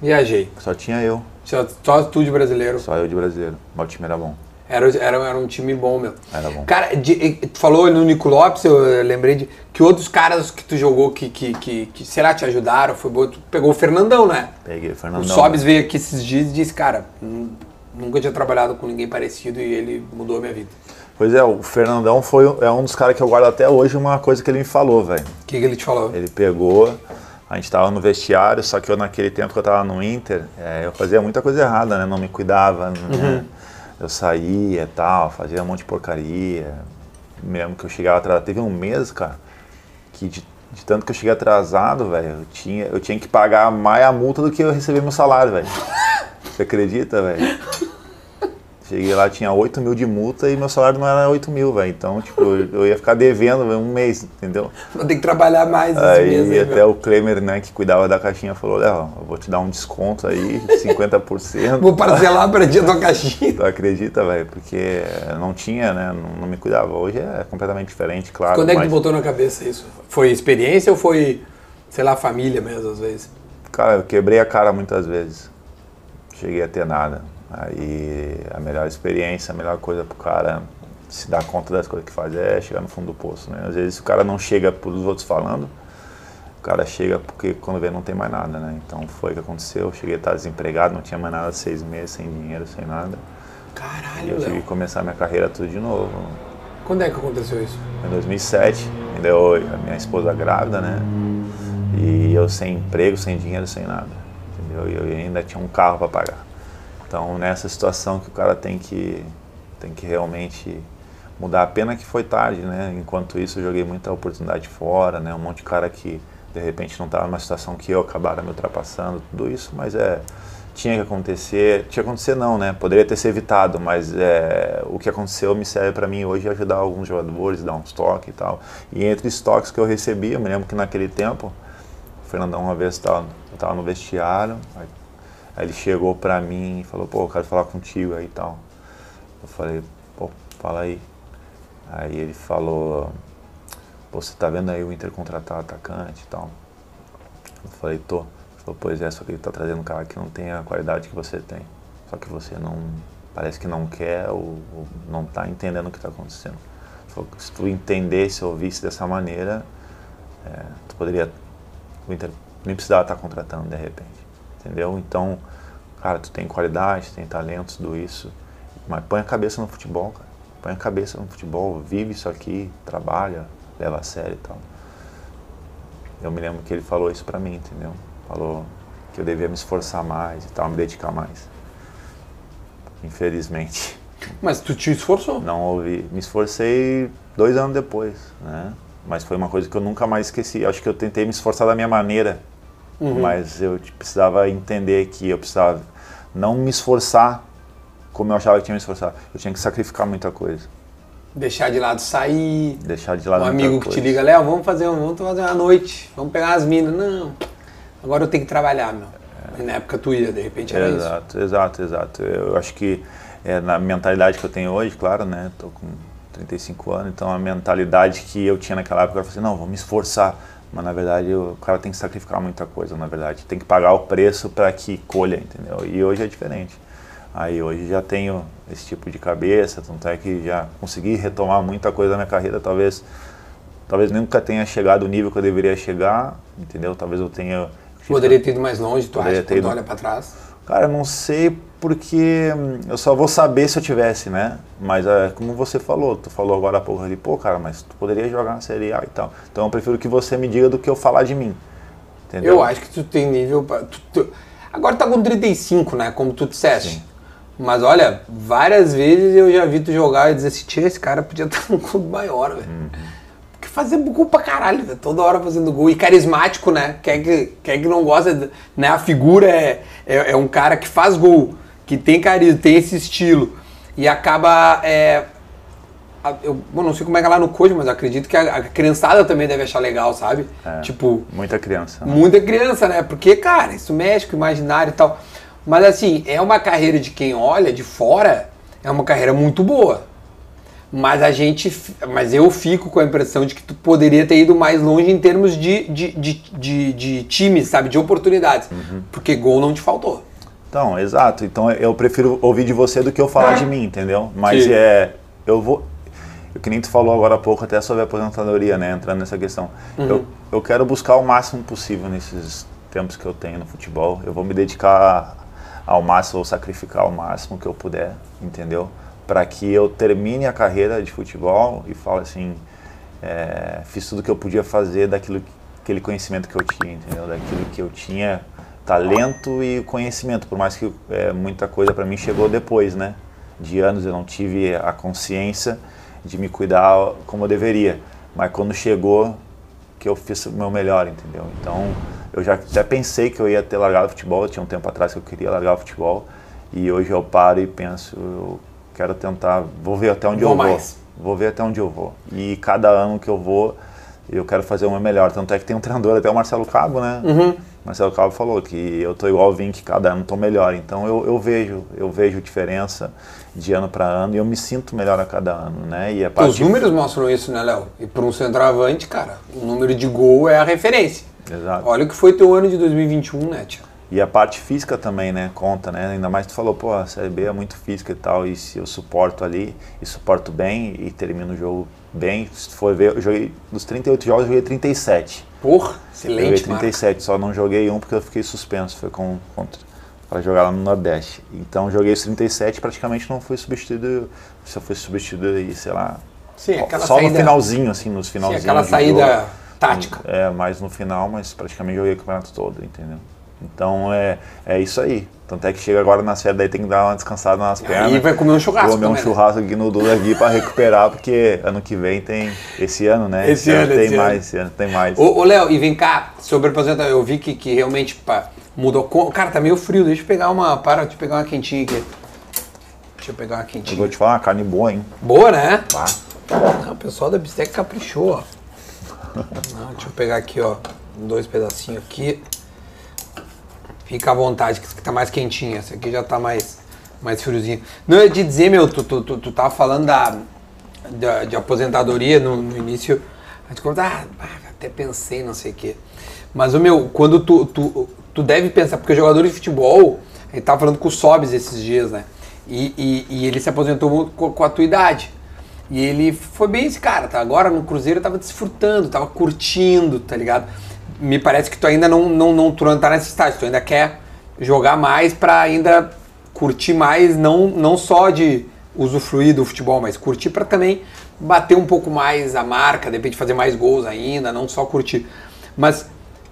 Viajei. Só tinha eu. Só, só tu de brasileiro. Só eu de brasileiro. O time era bom. Era, era, era um time bom, meu. Era bom. Cara, de- tu falou no Nico Lopes, eu lembrei de que outros caras que tu jogou que, que, que, que será te ajudaram, foi bom. Tu pegou o Fernandão, né? Peguei o O Fernandão. Sobs veio aqui esses dias e disse, cara, nu- nunca tinha trabalhado com ninguém parecido e ele mudou a minha vida. Pois é, o Fernandão foi, é um dos caras que eu guardo até hoje uma coisa que ele me falou, velho. O que, que ele te falou? Ele pegou, a gente tava no vestiário, só que eu naquele tempo que eu tava no Inter, é, eu fazia muita coisa errada, né? Não me cuidava, né? Eu saía e tal, fazia um monte de porcaria. Mesmo que eu chegava atrasado. Teve um mês, cara, que de, de tanto que eu cheguei atrasado, velho, eu tinha, eu tinha que pagar mais a multa do que eu recebi meu salário, velho. Você acredita, velho? Cheguei lá, tinha 8 mil de multa e meu salário não era 8 mil, velho. Então, tipo, eu, ia ficar devendo um mês, entendeu? Vou ter que trabalhar mais esse Aí mês aí, até meu. o Klemer, né, que cuidava da caixinha, falou, Léo, eu vou te dar um desconto aí, 50%. Vou parcelar pra dia tua caixinha. Tu acredita, velho? Porque não tinha, né? Não, não me cuidava. Hoje é completamente diferente, claro. Quando é que mas, tu botou na cabeça isso? Foi experiência ou foi, sei lá, família mesmo, às vezes? Cara, eu quebrei a cara muitas vezes. Cheguei a ter nada. Aí a melhor experiência, a melhor coisa pro cara se dar conta das coisas que faz é chegar no fundo do poço, né? Às vezes o cara não chega pelos outros falando, o cara chega porque quando vê não tem mais nada, né? Então foi o que aconteceu. Eu cheguei a estar desempregado, não tinha mais nada, seis meses, sem dinheiro, sem nada. E Caralho, eu tive que começar minha carreira tudo de novo. Quando é que aconteceu isso? Em 2007, ainda eu, a minha esposa grávida, né? E eu sem emprego, sem dinheiro, sem nada. Entendeu? E eu ainda tinha um carro para pagar. Então, nessa situação que o cara tem que, tem que realmente mudar. A pena que foi tarde, né? Enquanto isso, eu joguei muita oportunidade fora, né? Um monte de cara que, de repente, não estava numa situação que eu acabaram me ultrapassando, tudo isso. Mas é, tinha que acontecer, tinha que acontecer não, né? Poderia ter sido evitado, mas é, o que aconteceu me serve para mim hoje ajudar alguns jogadores, dar uns toques e tal. E entre os toques que eu recebi, eu me lembro que naquele tempo, o Fernandão uma vez tava, eu tava no vestiário, aí, ele chegou para mim e falou, pô, eu quero falar contigo aí e tal. Eu falei, pô, fala aí. Aí ele falou, pô, você tá vendo aí o Inter contratar atacante e tal? Eu falei, tô. Ele falou, pois é, só que ele tá trazendo um cara que não tem a qualidade que você tem. Só que você não, parece que não quer ou, ou não tá entendendo o que tá acontecendo. Falou, se tu entendesse, ouvisse dessa maneira, é, tu poderia, o Inter nem precisava estar contratando de repente, entendeu? Então, cara, tu tem qualidade, tem talento, tudo isso, mas põe a cabeça no futebol, cara. Põe a cabeça no futebol, vive isso aqui, trabalha, leva a sério e tal. Eu me lembro que ele falou isso pra mim, entendeu? Falou que eu devia me esforçar mais e tal, me dedicar mais. Infelizmente, Mas tu te esforçou. não ouvi. Me esforcei dois anos depois, né? Mas foi uma coisa que eu nunca mais esqueci. Acho que eu tentei me esforçar da minha maneira, mas eu precisava entender que eu precisava não me esforçar como eu achava que tinha que me esforçar. Eu tinha que sacrificar muita coisa. Deixar de lado sair. Deixar de lado Um amigo que te coisa. liga, Léo, vamos fazer, um- vamos fazer uma noite, vamos pegar as minas. Não, agora eu tenho que trabalhar, meu. E na época tu ia, de repente era isso. Exato, exato, exato. Eu acho que é, na mentalidade que eu tenho hoje, claro, né? Tô com 35 anos, então a mentalidade que eu tinha naquela época, eu falei assim, não, vou me esforçar. Mas na verdade o cara tem que sacrificar muita coisa, na verdade. Tem que pagar o preço para que colha, entendeu? E hoje é diferente. Aí hoje já tenho esse tipo de cabeça, tanto é que já consegui retomar muita coisa na minha carreira, talvez talvez nunca tenha chegado o nível que eu deveria chegar, entendeu? Talvez eu tenha Poderia ter ido mais longe, tu acha, quando ido. olha pra trás. Cara, não sei porque hum, eu só vou saber se eu tivesse, né? Mas é como você falou, tu falou agora há pouco ali, pô, cara, mas tu poderia jogar na Série A e tal. Então eu prefiro que você me diga do que eu falar de mim. Entendeu? Eu acho que tu tem nível pra. tu- tu- agora tá com 35, né? Como tu disseste. Sim. Mas olha, várias vezes eu já vi tu jogar e dizer assim, tia, esse cara podia estar num clube maior, velho. Uhum. Fazer gol pra caralho, velho. Toda hora fazendo gol. E carismático, né? Quer que, quer que não gosta, de- né? A figura é, é, é um cara que faz gol, que tem carisma, tem esse estilo. E acaba. é, a- eu bom, não sei como é que é lá no Coach, mas eu acredito que a, a criançada também deve achar legal, sabe? É. Tipo, Muita criança. né? Muita criança, né? Porque, cara, isso mexe com o imaginário e tal. Mas assim, é uma carreira de quem olha de fora, é uma carreira muito boa. Mas a gente. Mas eu fico com a impressão de que tu poderia ter ido mais longe em termos de, de, de, de, de times, sabe? De oportunidades. Porque gol não te faltou. Então, exato. Então eu prefiro ouvir de você do que eu falar de mim, entendeu? Mas Sim. é. Eu vou. O que nem tu falou agora há pouco, até sobre a aposentadoria, né? Entrando nessa questão. Eu, eu quero buscar o máximo possível nesses tempos que eu tenho no futebol. Eu vou me dedicar ao máximo, vou sacrificar ao máximo que eu puder, entendeu? Para que eu termine a carreira de futebol e fale assim: é, fiz tudo que eu podia fazer daquilo, aquele conhecimento que eu tinha, entendeu? Daquilo que eu tinha talento e conhecimento, por mais que é, muita coisa para mim chegou depois, né? De anos eu não tive a consciência de me cuidar como eu deveria, mas quando chegou que eu fiz o meu melhor, entendeu? Então eu já até pensei que eu ia ter largado o futebol, tinha um tempo atrás que eu queria largar o futebol e hoje eu paro e penso, eu quero tentar, vou ver até onde Vou eu vou. mais. Vou ver até onde eu vou. E cada ano que eu vou, eu quero fazer o meu melhor. Tanto é que tem um treinador, até o Marcelo Cabo, né? Marcelo Cabo falou que eu tô igual o Vink, cada ano tô melhor. Então eu, eu vejo, eu vejo diferença de ano para ano e eu me sinto melhor a cada ano, né? E a Os parte números mostram isso, né, Léo? E para um centroavante, cara, o número de gol é a referência. Exato. Olha o que foi teu ano de 2021, né, tia? E a parte física também, né? Conta, né? Ainda mais tu falou, pô, a Série B é muito física e tal, e se eu suporto ali, e suporto bem, e termino o jogo bem, se tu for ver, eu joguei, dos 38 jogos, eu joguei 37. Porra, Eu joguei excelente, marca. 37, só não joguei um porque eu fiquei suspenso, foi com, contra, para jogar lá no Nordeste. Então joguei os 37 praticamente não fui substituído, se eu fui substituído aí, sei lá, Sim, aquela só saída, no finalzinho, assim, nos sim, finalzinhos. aquela de saída jogo. tática. É, mais no final, mas praticamente joguei o campeonato todo, entendeu? Então é, é isso aí. Tanto é que chega agora na série, daí tem que dar uma descansada nas pernas. Aí vai comer um churrasco Comer um também, né? churrasco aqui no Duda aqui pra recuperar, porque ano que vem tem. Esse ano, né? Esse ano, tem esse mais, ano. esse ano tem mais. Ô, ô, Léo, e vem cá, sobre aposentadoria, eu vi que, que realmente pá, Mudou. Cara, tá meio frio. Deixa eu pegar uma. Para de pegar uma quentinha aqui. Deixa eu pegar uma Eu quentinha. vou te falar, uma carne boa, hein? Boa, né? Pá. Não, o pessoal da Bistec caprichou, ó. Não, deixa eu pegar aqui, ó. Dois pedacinhos aqui. Fica à vontade, que esse aqui tá mais quentinho. Esse aqui já tá mais, mais friozinho. Não, eu te dizer, meu, tu, tu, tu, tu tava falando da, da- de aposentadoria no, no início. A gente ah, até pensei, não sei o quê. Mas, o meu, quando tu, tu, tu deve pensar, porque jogador de futebol, gente tava falando com o Sobs esses dias, né? E, e, e ele se aposentou com a tua idade. E ele foi bem esse cara, tá? Agora no Cruzeiro tava desfrutando, tava curtindo, tá ligado? Me parece que tu ainda não, não, não, tu não tá nesse estágio, tu ainda quer jogar mais pra ainda curtir mais, não, não só de usufruir do futebol, mas curtir pra também bater um pouco mais a marca, de repente fazer mais gols ainda, não só curtir. Mas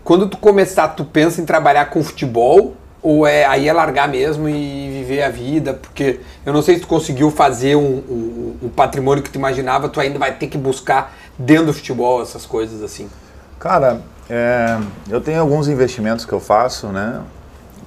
quando tu começar, tu pensa em trabalhar com futebol ou é aí é largar mesmo e viver a vida? Porque eu não sei se tu conseguiu fazer um, um- o patrimônio que tu imaginava, tu ainda vai ter que buscar dentro do futebol essas coisas assim. Cara, é, eu tenho alguns investimentos que eu faço, né?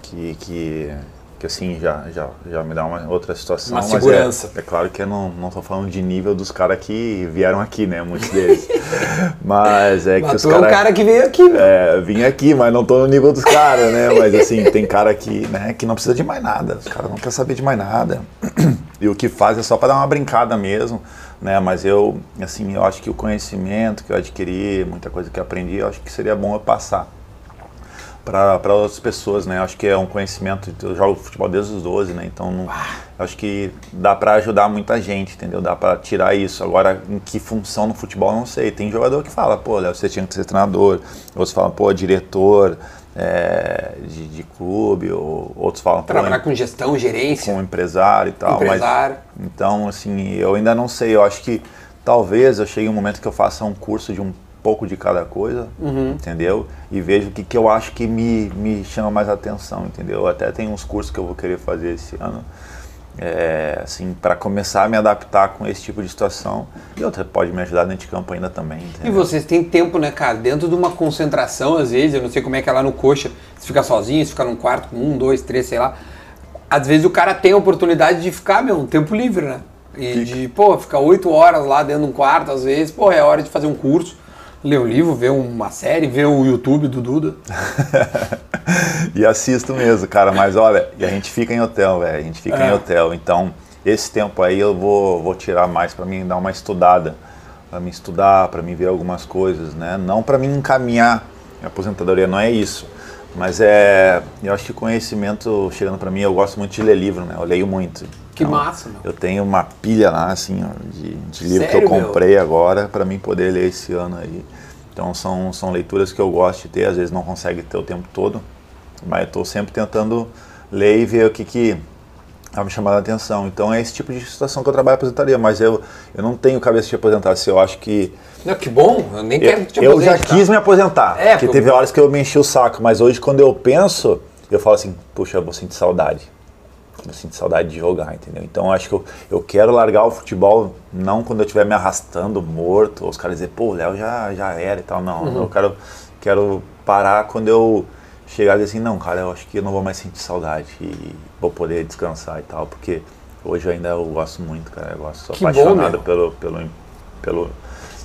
Que, que, que assim, já, já, já me dá uma outra situação. Uma mas segurança. É, é claro que eu não, não tô falando de nível dos caras que vieram aqui, né? Muitos deles. mas é que Mas os tu é caras... cara que veio aqui, meu. É, vim aqui, mas não tô no nível dos caras, né? Mas assim, tem cara aqui, né, que não precisa de mais nada. Os caras não querem saber de mais nada. E o que faz é só para dar uma brincada mesmo, né? Mas eu, assim, eu acho que o conhecimento que eu adquiri, muita coisa que eu aprendi, eu acho que seria bom eu passar para outras pessoas, né? Acho que é um conhecimento, eu jogo futebol desde os 12, né? Então, não, eu acho que dá para ajudar muita gente, entendeu? Dá para tirar isso. Agora, em que função no futebol, não sei. Tem jogador que fala, pô, Léo, você tinha que ser treinador. Outros falam, pô, diretor é, de, de clube. Ou, outros falam, pô, Trabalhar com gestão, gerência. como empresário e tal. Empresário. Mas, então, assim, eu ainda não sei. Eu acho que talvez eu chegue um momento que eu faça um curso de um pouco de cada coisa, Uhum. entendeu? E vejo o que, que eu acho que me, me chama mais atenção, entendeu? Até tem uns cursos que eu vou querer fazer esse ano. é, assim, para começar a me adaptar com esse tipo de situação. E outra pode me ajudar dentro de campo ainda também. E entendeu? vocês têm tempo, né, cara? Dentro de uma concentração, às vezes, eu não sei como é que é lá no coxa, se fica sozinho, se fica num quarto com um, dois, três, sei lá. Às vezes o cara tem a oportunidade de ficar, meu, um tempo livre, né? E de, pô, ficar oito horas lá dentro de um quarto, às vezes, pô, é hora de fazer um curso, ler um livro, ver uma série, ver o YouTube do Duda. e assisto mesmo, cara. Mas olha, e a gente fica em hotel, velho. A gente fica É. em hotel. Então, esse tempo aí eu vou, vou tirar mais para mim dar uma estudada, para mim estudar, para mim ver algumas coisas, né? Não para mim encaminhar a aposentadoria, não é isso. Mas é, eu acho que conhecimento chegando para mim, eu gosto muito de ler livro, né? Eu leio muito. Que massa, meu. Eu tenho uma pilha lá, assim, ó, de, de livro que Sério, eu meu? comprei agora para mim poder ler esse ano aí. Então são, são leituras que eu gosto de ter, às vezes não consegue ter o tempo todo, mas eu estou sempre tentando ler e ver o que que está me chamando a atenção. Então é esse tipo de situação que eu trabalho aposentaria, mas eu, eu não tenho cabeça de aposentar. Se eu acho que Não, que bom, eu nem quero eu, que te eu já tá? quis me aposentar, É, porque teve horas que eu me enchi o saco, mas hoje quando eu penso, eu falo assim, puxa, eu vou sentir saudade. Eu sinto saudade de jogar, entendeu? Então eu acho que eu, eu quero largar o futebol não quando eu estiver me arrastando, morto, ou os caras dizer, pô, o Léo já, já era e tal. Não, Uhum. eu quero, quero parar quando eu chegar e dizer assim, não, cara, eu acho que eu não vou mais sentir saudade e vou poder descansar e tal, porque hoje ainda eu gosto muito, cara. Eu gosto, sou Que bom, apaixonado meu. pelo, pelo, pelo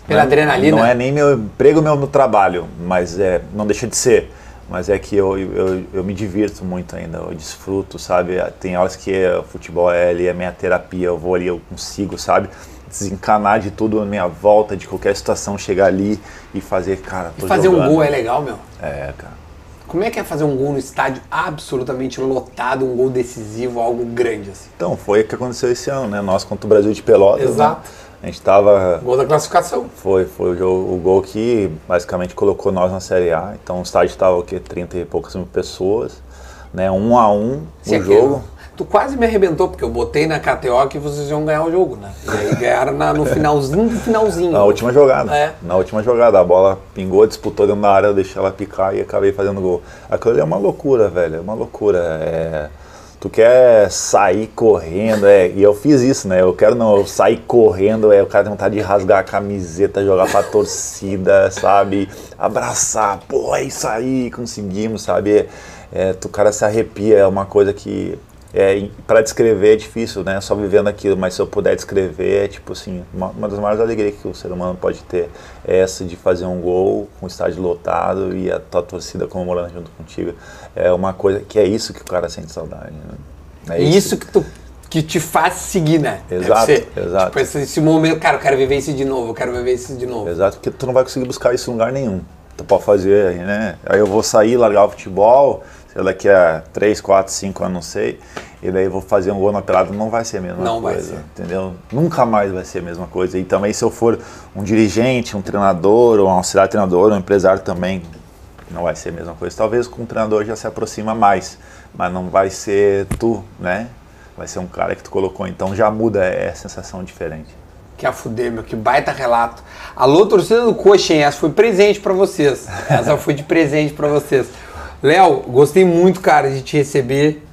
Pela não- adrenalina. Não é nem meu emprego, meu, meu trabalho, mas é, não deixa de ser. Mas é que eu, eu, eu me divirto muito ainda, eu desfruto, sabe? Tem horas que é, o futebol é ali, é minha terapia, eu vou ali, eu consigo, sabe? Desencanar de tudo à minha volta, de qualquer situação, chegar ali e fazer, cara, tô Fazer um jogando. gol é legal, meu. É, cara. Como é que é fazer um gol no estádio absolutamente lotado, um gol decisivo, algo grande assim? Então, foi o que aconteceu esse ano, né? Nós contra o Brasil de Pelotas. Exato. Né? A gente tava Gol da classificação. Foi, foi o, jogo- o gol que basicamente colocou nós na Série A. Então o estádio estava o quê? 30 e poucas mil pessoas, né? Um a um Se o é que jogo. Tu quase me arrebentou, porque eu botei na KTO que vocês iam ganhar o jogo, né? E aí ganharam na- no finalzinho do finalzinho. Na última jogada. É. Na última jogada. A bola pingou, disputou dentro da área, eu deixei ela picar e acabei fazendo gol. Aquilo é uma loucura, velho. É uma loucura. É... Tu quer sair correndo, é, e eu fiz isso, né? Eu quero não, eu sair correndo, é, o cara tem vontade de rasgar a camiseta, jogar pra torcida, sabe? Abraçar, pô, é isso aí, conseguimos, sabe? é, tu, o cara se arrepia, é uma coisa que é, para descrever é difícil, né? Só vivendo aquilo, mas se eu puder descrever, é tipo assim, uma, uma das maiores alegrias que o ser humano pode ter é essa de fazer um gol com o estádio lotado e a tua torcida comemorando junto contigo. É uma coisa que é isso que o cara sente saudade. Né? É isso que tu que te faz seguir, né? Deve Exato, ser. exato. Tipo, esse, esse momento, cara, eu quero viver isso de novo, eu quero viver isso de novo. Exato, porque tu não vai conseguir buscar isso em lugar nenhum. Tu pode fazer aí, né? Aí eu vou sair, largar o futebol, sei lá, daqui a 3, 4, 5 anos, não sei, e daí eu vou fazer um gol na pelada, não vai ser a mesma Não vai coisa, ser. entendeu? Nunca mais vai ser a mesma coisa. E também se eu for um dirigente, um treinador, ou um auxiliar treinador, um empresário também, não vai ser a mesma coisa. Talvez com o treinador já se aproxima mais, mas não vai ser tu, né? Vai ser um cara que tu colocou, então já muda, é sensação diferente. Que a fuder, meu, que baita relato. Alô, torcida do Coxa? Essa foi presente pra vocês. Essa foi de presente pra vocês. Léo, gostei muito, cara, de te receber.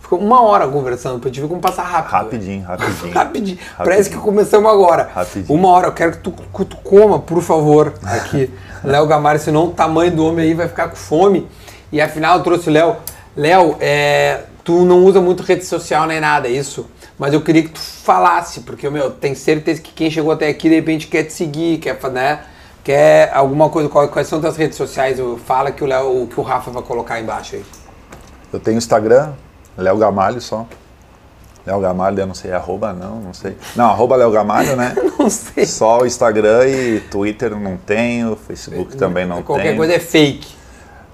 Ficou uma hora conversando, te ver como passar rápido. Rapidinho, rapidinho. velho. Rapidinho. Parece que começamos agora. Rapidinho. Uma hora, eu quero que tu, que tu coma, por favor, aqui. Léo Gamalho, senão o tamanho do homem aí vai ficar com fome. E afinal, eu trouxe o Léo. Léo, é, tu não usa muito rede social nem nada, é isso? Mas eu queria que tu falasse, porque, meu, tenho certeza que quem chegou até aqui, de repente, quer te seguir, quer, né? Quer alguma coisa, quais são tuas redes sociais? Fala que o Léo, que o Rafa vai colocar embaixo aí. Eu tenho Instagram, Léo Gamalho só. Léo Gamalho, eu não sei, arroba não, não sei. Não, arroba Léo Gamalho, né? Não sei. Só o Instagram e Twitter não tenho, Facebook também não Qualquer tenho. coisa é fake.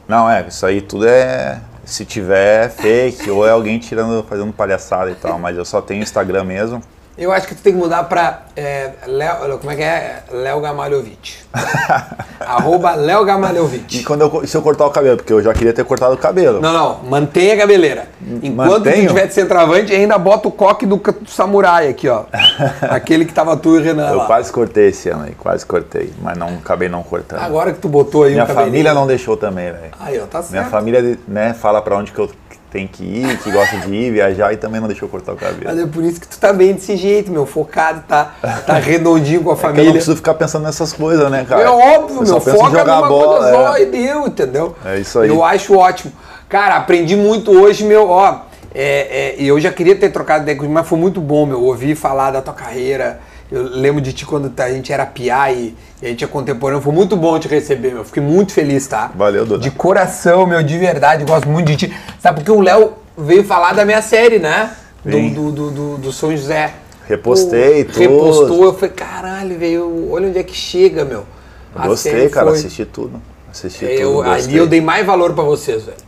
Não, é, isso aí tudo é. Se tiver é fake ou é alguém tirando, fazendo palhaçada e tal, mas eu só tenho Instagram mesmo. Eu acho que tu tem que mudar pra é, Léo, como é que é? Léo Gamalhovic. Arroba Léo E Gamalhovic. quando eu, se eu cortar o cabelo, porque eu já queria ter cortado o cabelo. Não, não, mantenha a cabeleira. Enquanto tu Mantenho? tiver de centroavante, ainda bota o coque do, do samurai aqui, ó. Aquele que tava tu e o Renan Eu lá. quase cortei esse ano aí, quase cortei, mas não acabei não cortando. Agora que tu botou aí Minha o cabelinho. família não deixou também, velho. Aí, ó, tá certo. Minha família, né, fala pra onde que eu tenho que ir, que gosta de ir, viajar e também não deixou cortar o cabelo. Mas é por isso que tu tá bem desse jeito, meu. Focado, tá, tá redondinho com a É que eu não família. preciso ficar pensando nessas coisas, né, cara? É óbvio, Eu meu. Foca jogar numa bola, coisa só é. e deu, entendeu? É isso aí. Eu acho ótimo. Cara, aprendi muito hoje, meu. Ó, é, é, eu já queria ter trocado ideia contigo, mas foi muito bom, meu. Ouvir falar da tua carreira. Eu lembro de ti quando a gente era piá e, e a gente é contemporâneo. Foi muito bom te receber, meu. Fiquei muito feliz, tá? Valeu, Duda. De coração, meu, de verdade. Gosto muito de ti. Sabe porque o Léo veio falar da minha série, né? Do, do, do, do, do São José. Repostei tudo. Repostou. Eu falei, caralho, velho. Olha onde é que chega, meu. A Gostei, cara, foi- assisti tudo. Assisti eu, tudo. ali gostei. eu dei mais valor pra vocês, velho.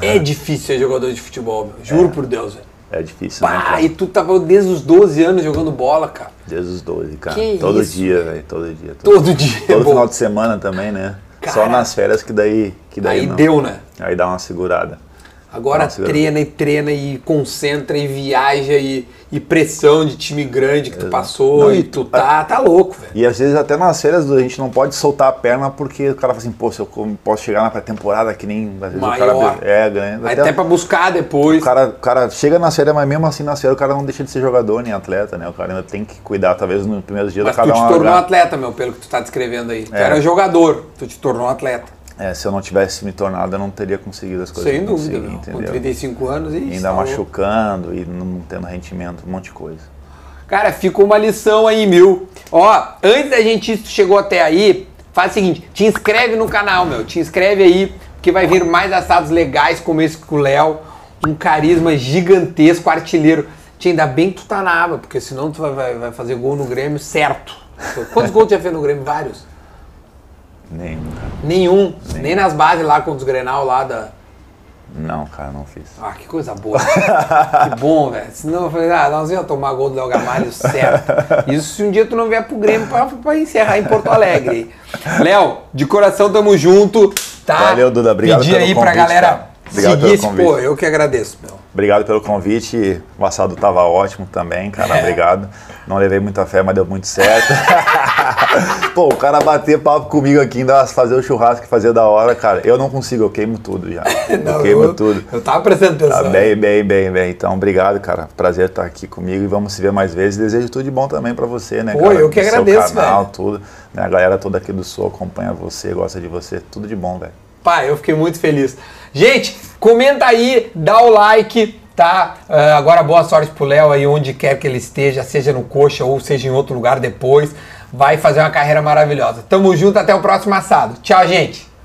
É difícil ser jogador de futebol, meu. Juro por Deus, velho. É difícil, né, Pá, cara? e tu tava desde os 12 anos jogando bola, cara. Desde os 12, cara. Que todo isso, dia, velho. Todo dia. Todo dia. Todo Bom, final de semana também, né? Só Cara. nas férias que daí. Que daí Aí não. deu, né? Aí dá uma segurada. Agora Nossa, treina e treina e concentra e viaja e, e pressão de time grande que tu passou Não, e tu tá, tá louco, velho. E às vezes até nas férias a gente não pode soltar a perna porque o cara fala assim, pô, se eu posso chegar na pré-temporada que nem às vezes Maior. o cara é, ganha. Até, pra buscar depois. O cara, o cara chega na série, mas mesmo assim na série o cara não deixa de ser jogador nem atleta, né? O cara ainda tem que cuidar, talvez no primeiro dia Mas da tu cada te uma. tornou um atleta, meu, pelo que tu tá descrevendo aí. Tu É. era jogador, tu te tornou um atleta. É, se eu não tivesse me tornado, eu não teria conseguido as coisas. Sem dúvida, consegui, meu. Com entendeu? 35 anos e ainda machucando e não tendo rendimento, um monte de coisa. Cara, fica uma lição aí, mil. Ó, antes da gente tu chegou até aí, faz o seguinte, te inscreve no canal, meu. Te inscreve aí, porque vai vir mais assados legais como esse com o Léo. Um carisma gigantesco, artilheiro. Tia, ainda bem que tu tá na aba, porque senão tu vai, vai, vai fazer gol no Grêmio certo. Quantos gols tu já fez no Grêmio? Vários? Nenhum, cara. Nenhum. Nem nas bases lá contra os Grenal lá da... Não, cara, não fiz. Ah, que coisa boa. que bom, velho. Senão eu falei, ah, nós íamos tomar gol do Léo Gamalho certo. Isso se um dia tu não vier pro Grêmio pra, pra encerrar em Porto Alegre. Léo, de coração tamo junto, tá? Valeu, Duda. Obrigado Pedir aí pra convite, galera cara. Obrigado seguir pelo convite. pô, eu que agradeço, meu. Obrigado pelo convite. O assado tava ótimo também, cara. É. Obrigado. Não levei muita fé, mas deu muito certo. Pô, o cara bater papo comigo aqui, ainda fazer o churrasco e fazer da hora, cara. Eu não consigo, eu queimo tudo já. Não, eu queimo eu, tudo. Eu tava prestando Tá atenção. bem, bem, bem, bem. Então, obrigado, cara. Prazer estar aqui comigo e vamos se ver mais vezes. Desejo tudo de bom também pra você, né, Pô, cara? eu que Do agradeço, seu canal, velho. tudo. Né, A galera toda aqui do Sul acompanha você, gosta de você. Tudo de bom, velho. Pai, eu fiquei muito feliz. Gente, comenta aí, dá o like, tá? Ah, agora boa sorte pro Léo aí onde quer que ele esteja, seja no coxa ou seja em outro lugar depois. Vai fazer uma carreira maravilhosa. Tamo junto, até o próximo assado. Tchau, gente!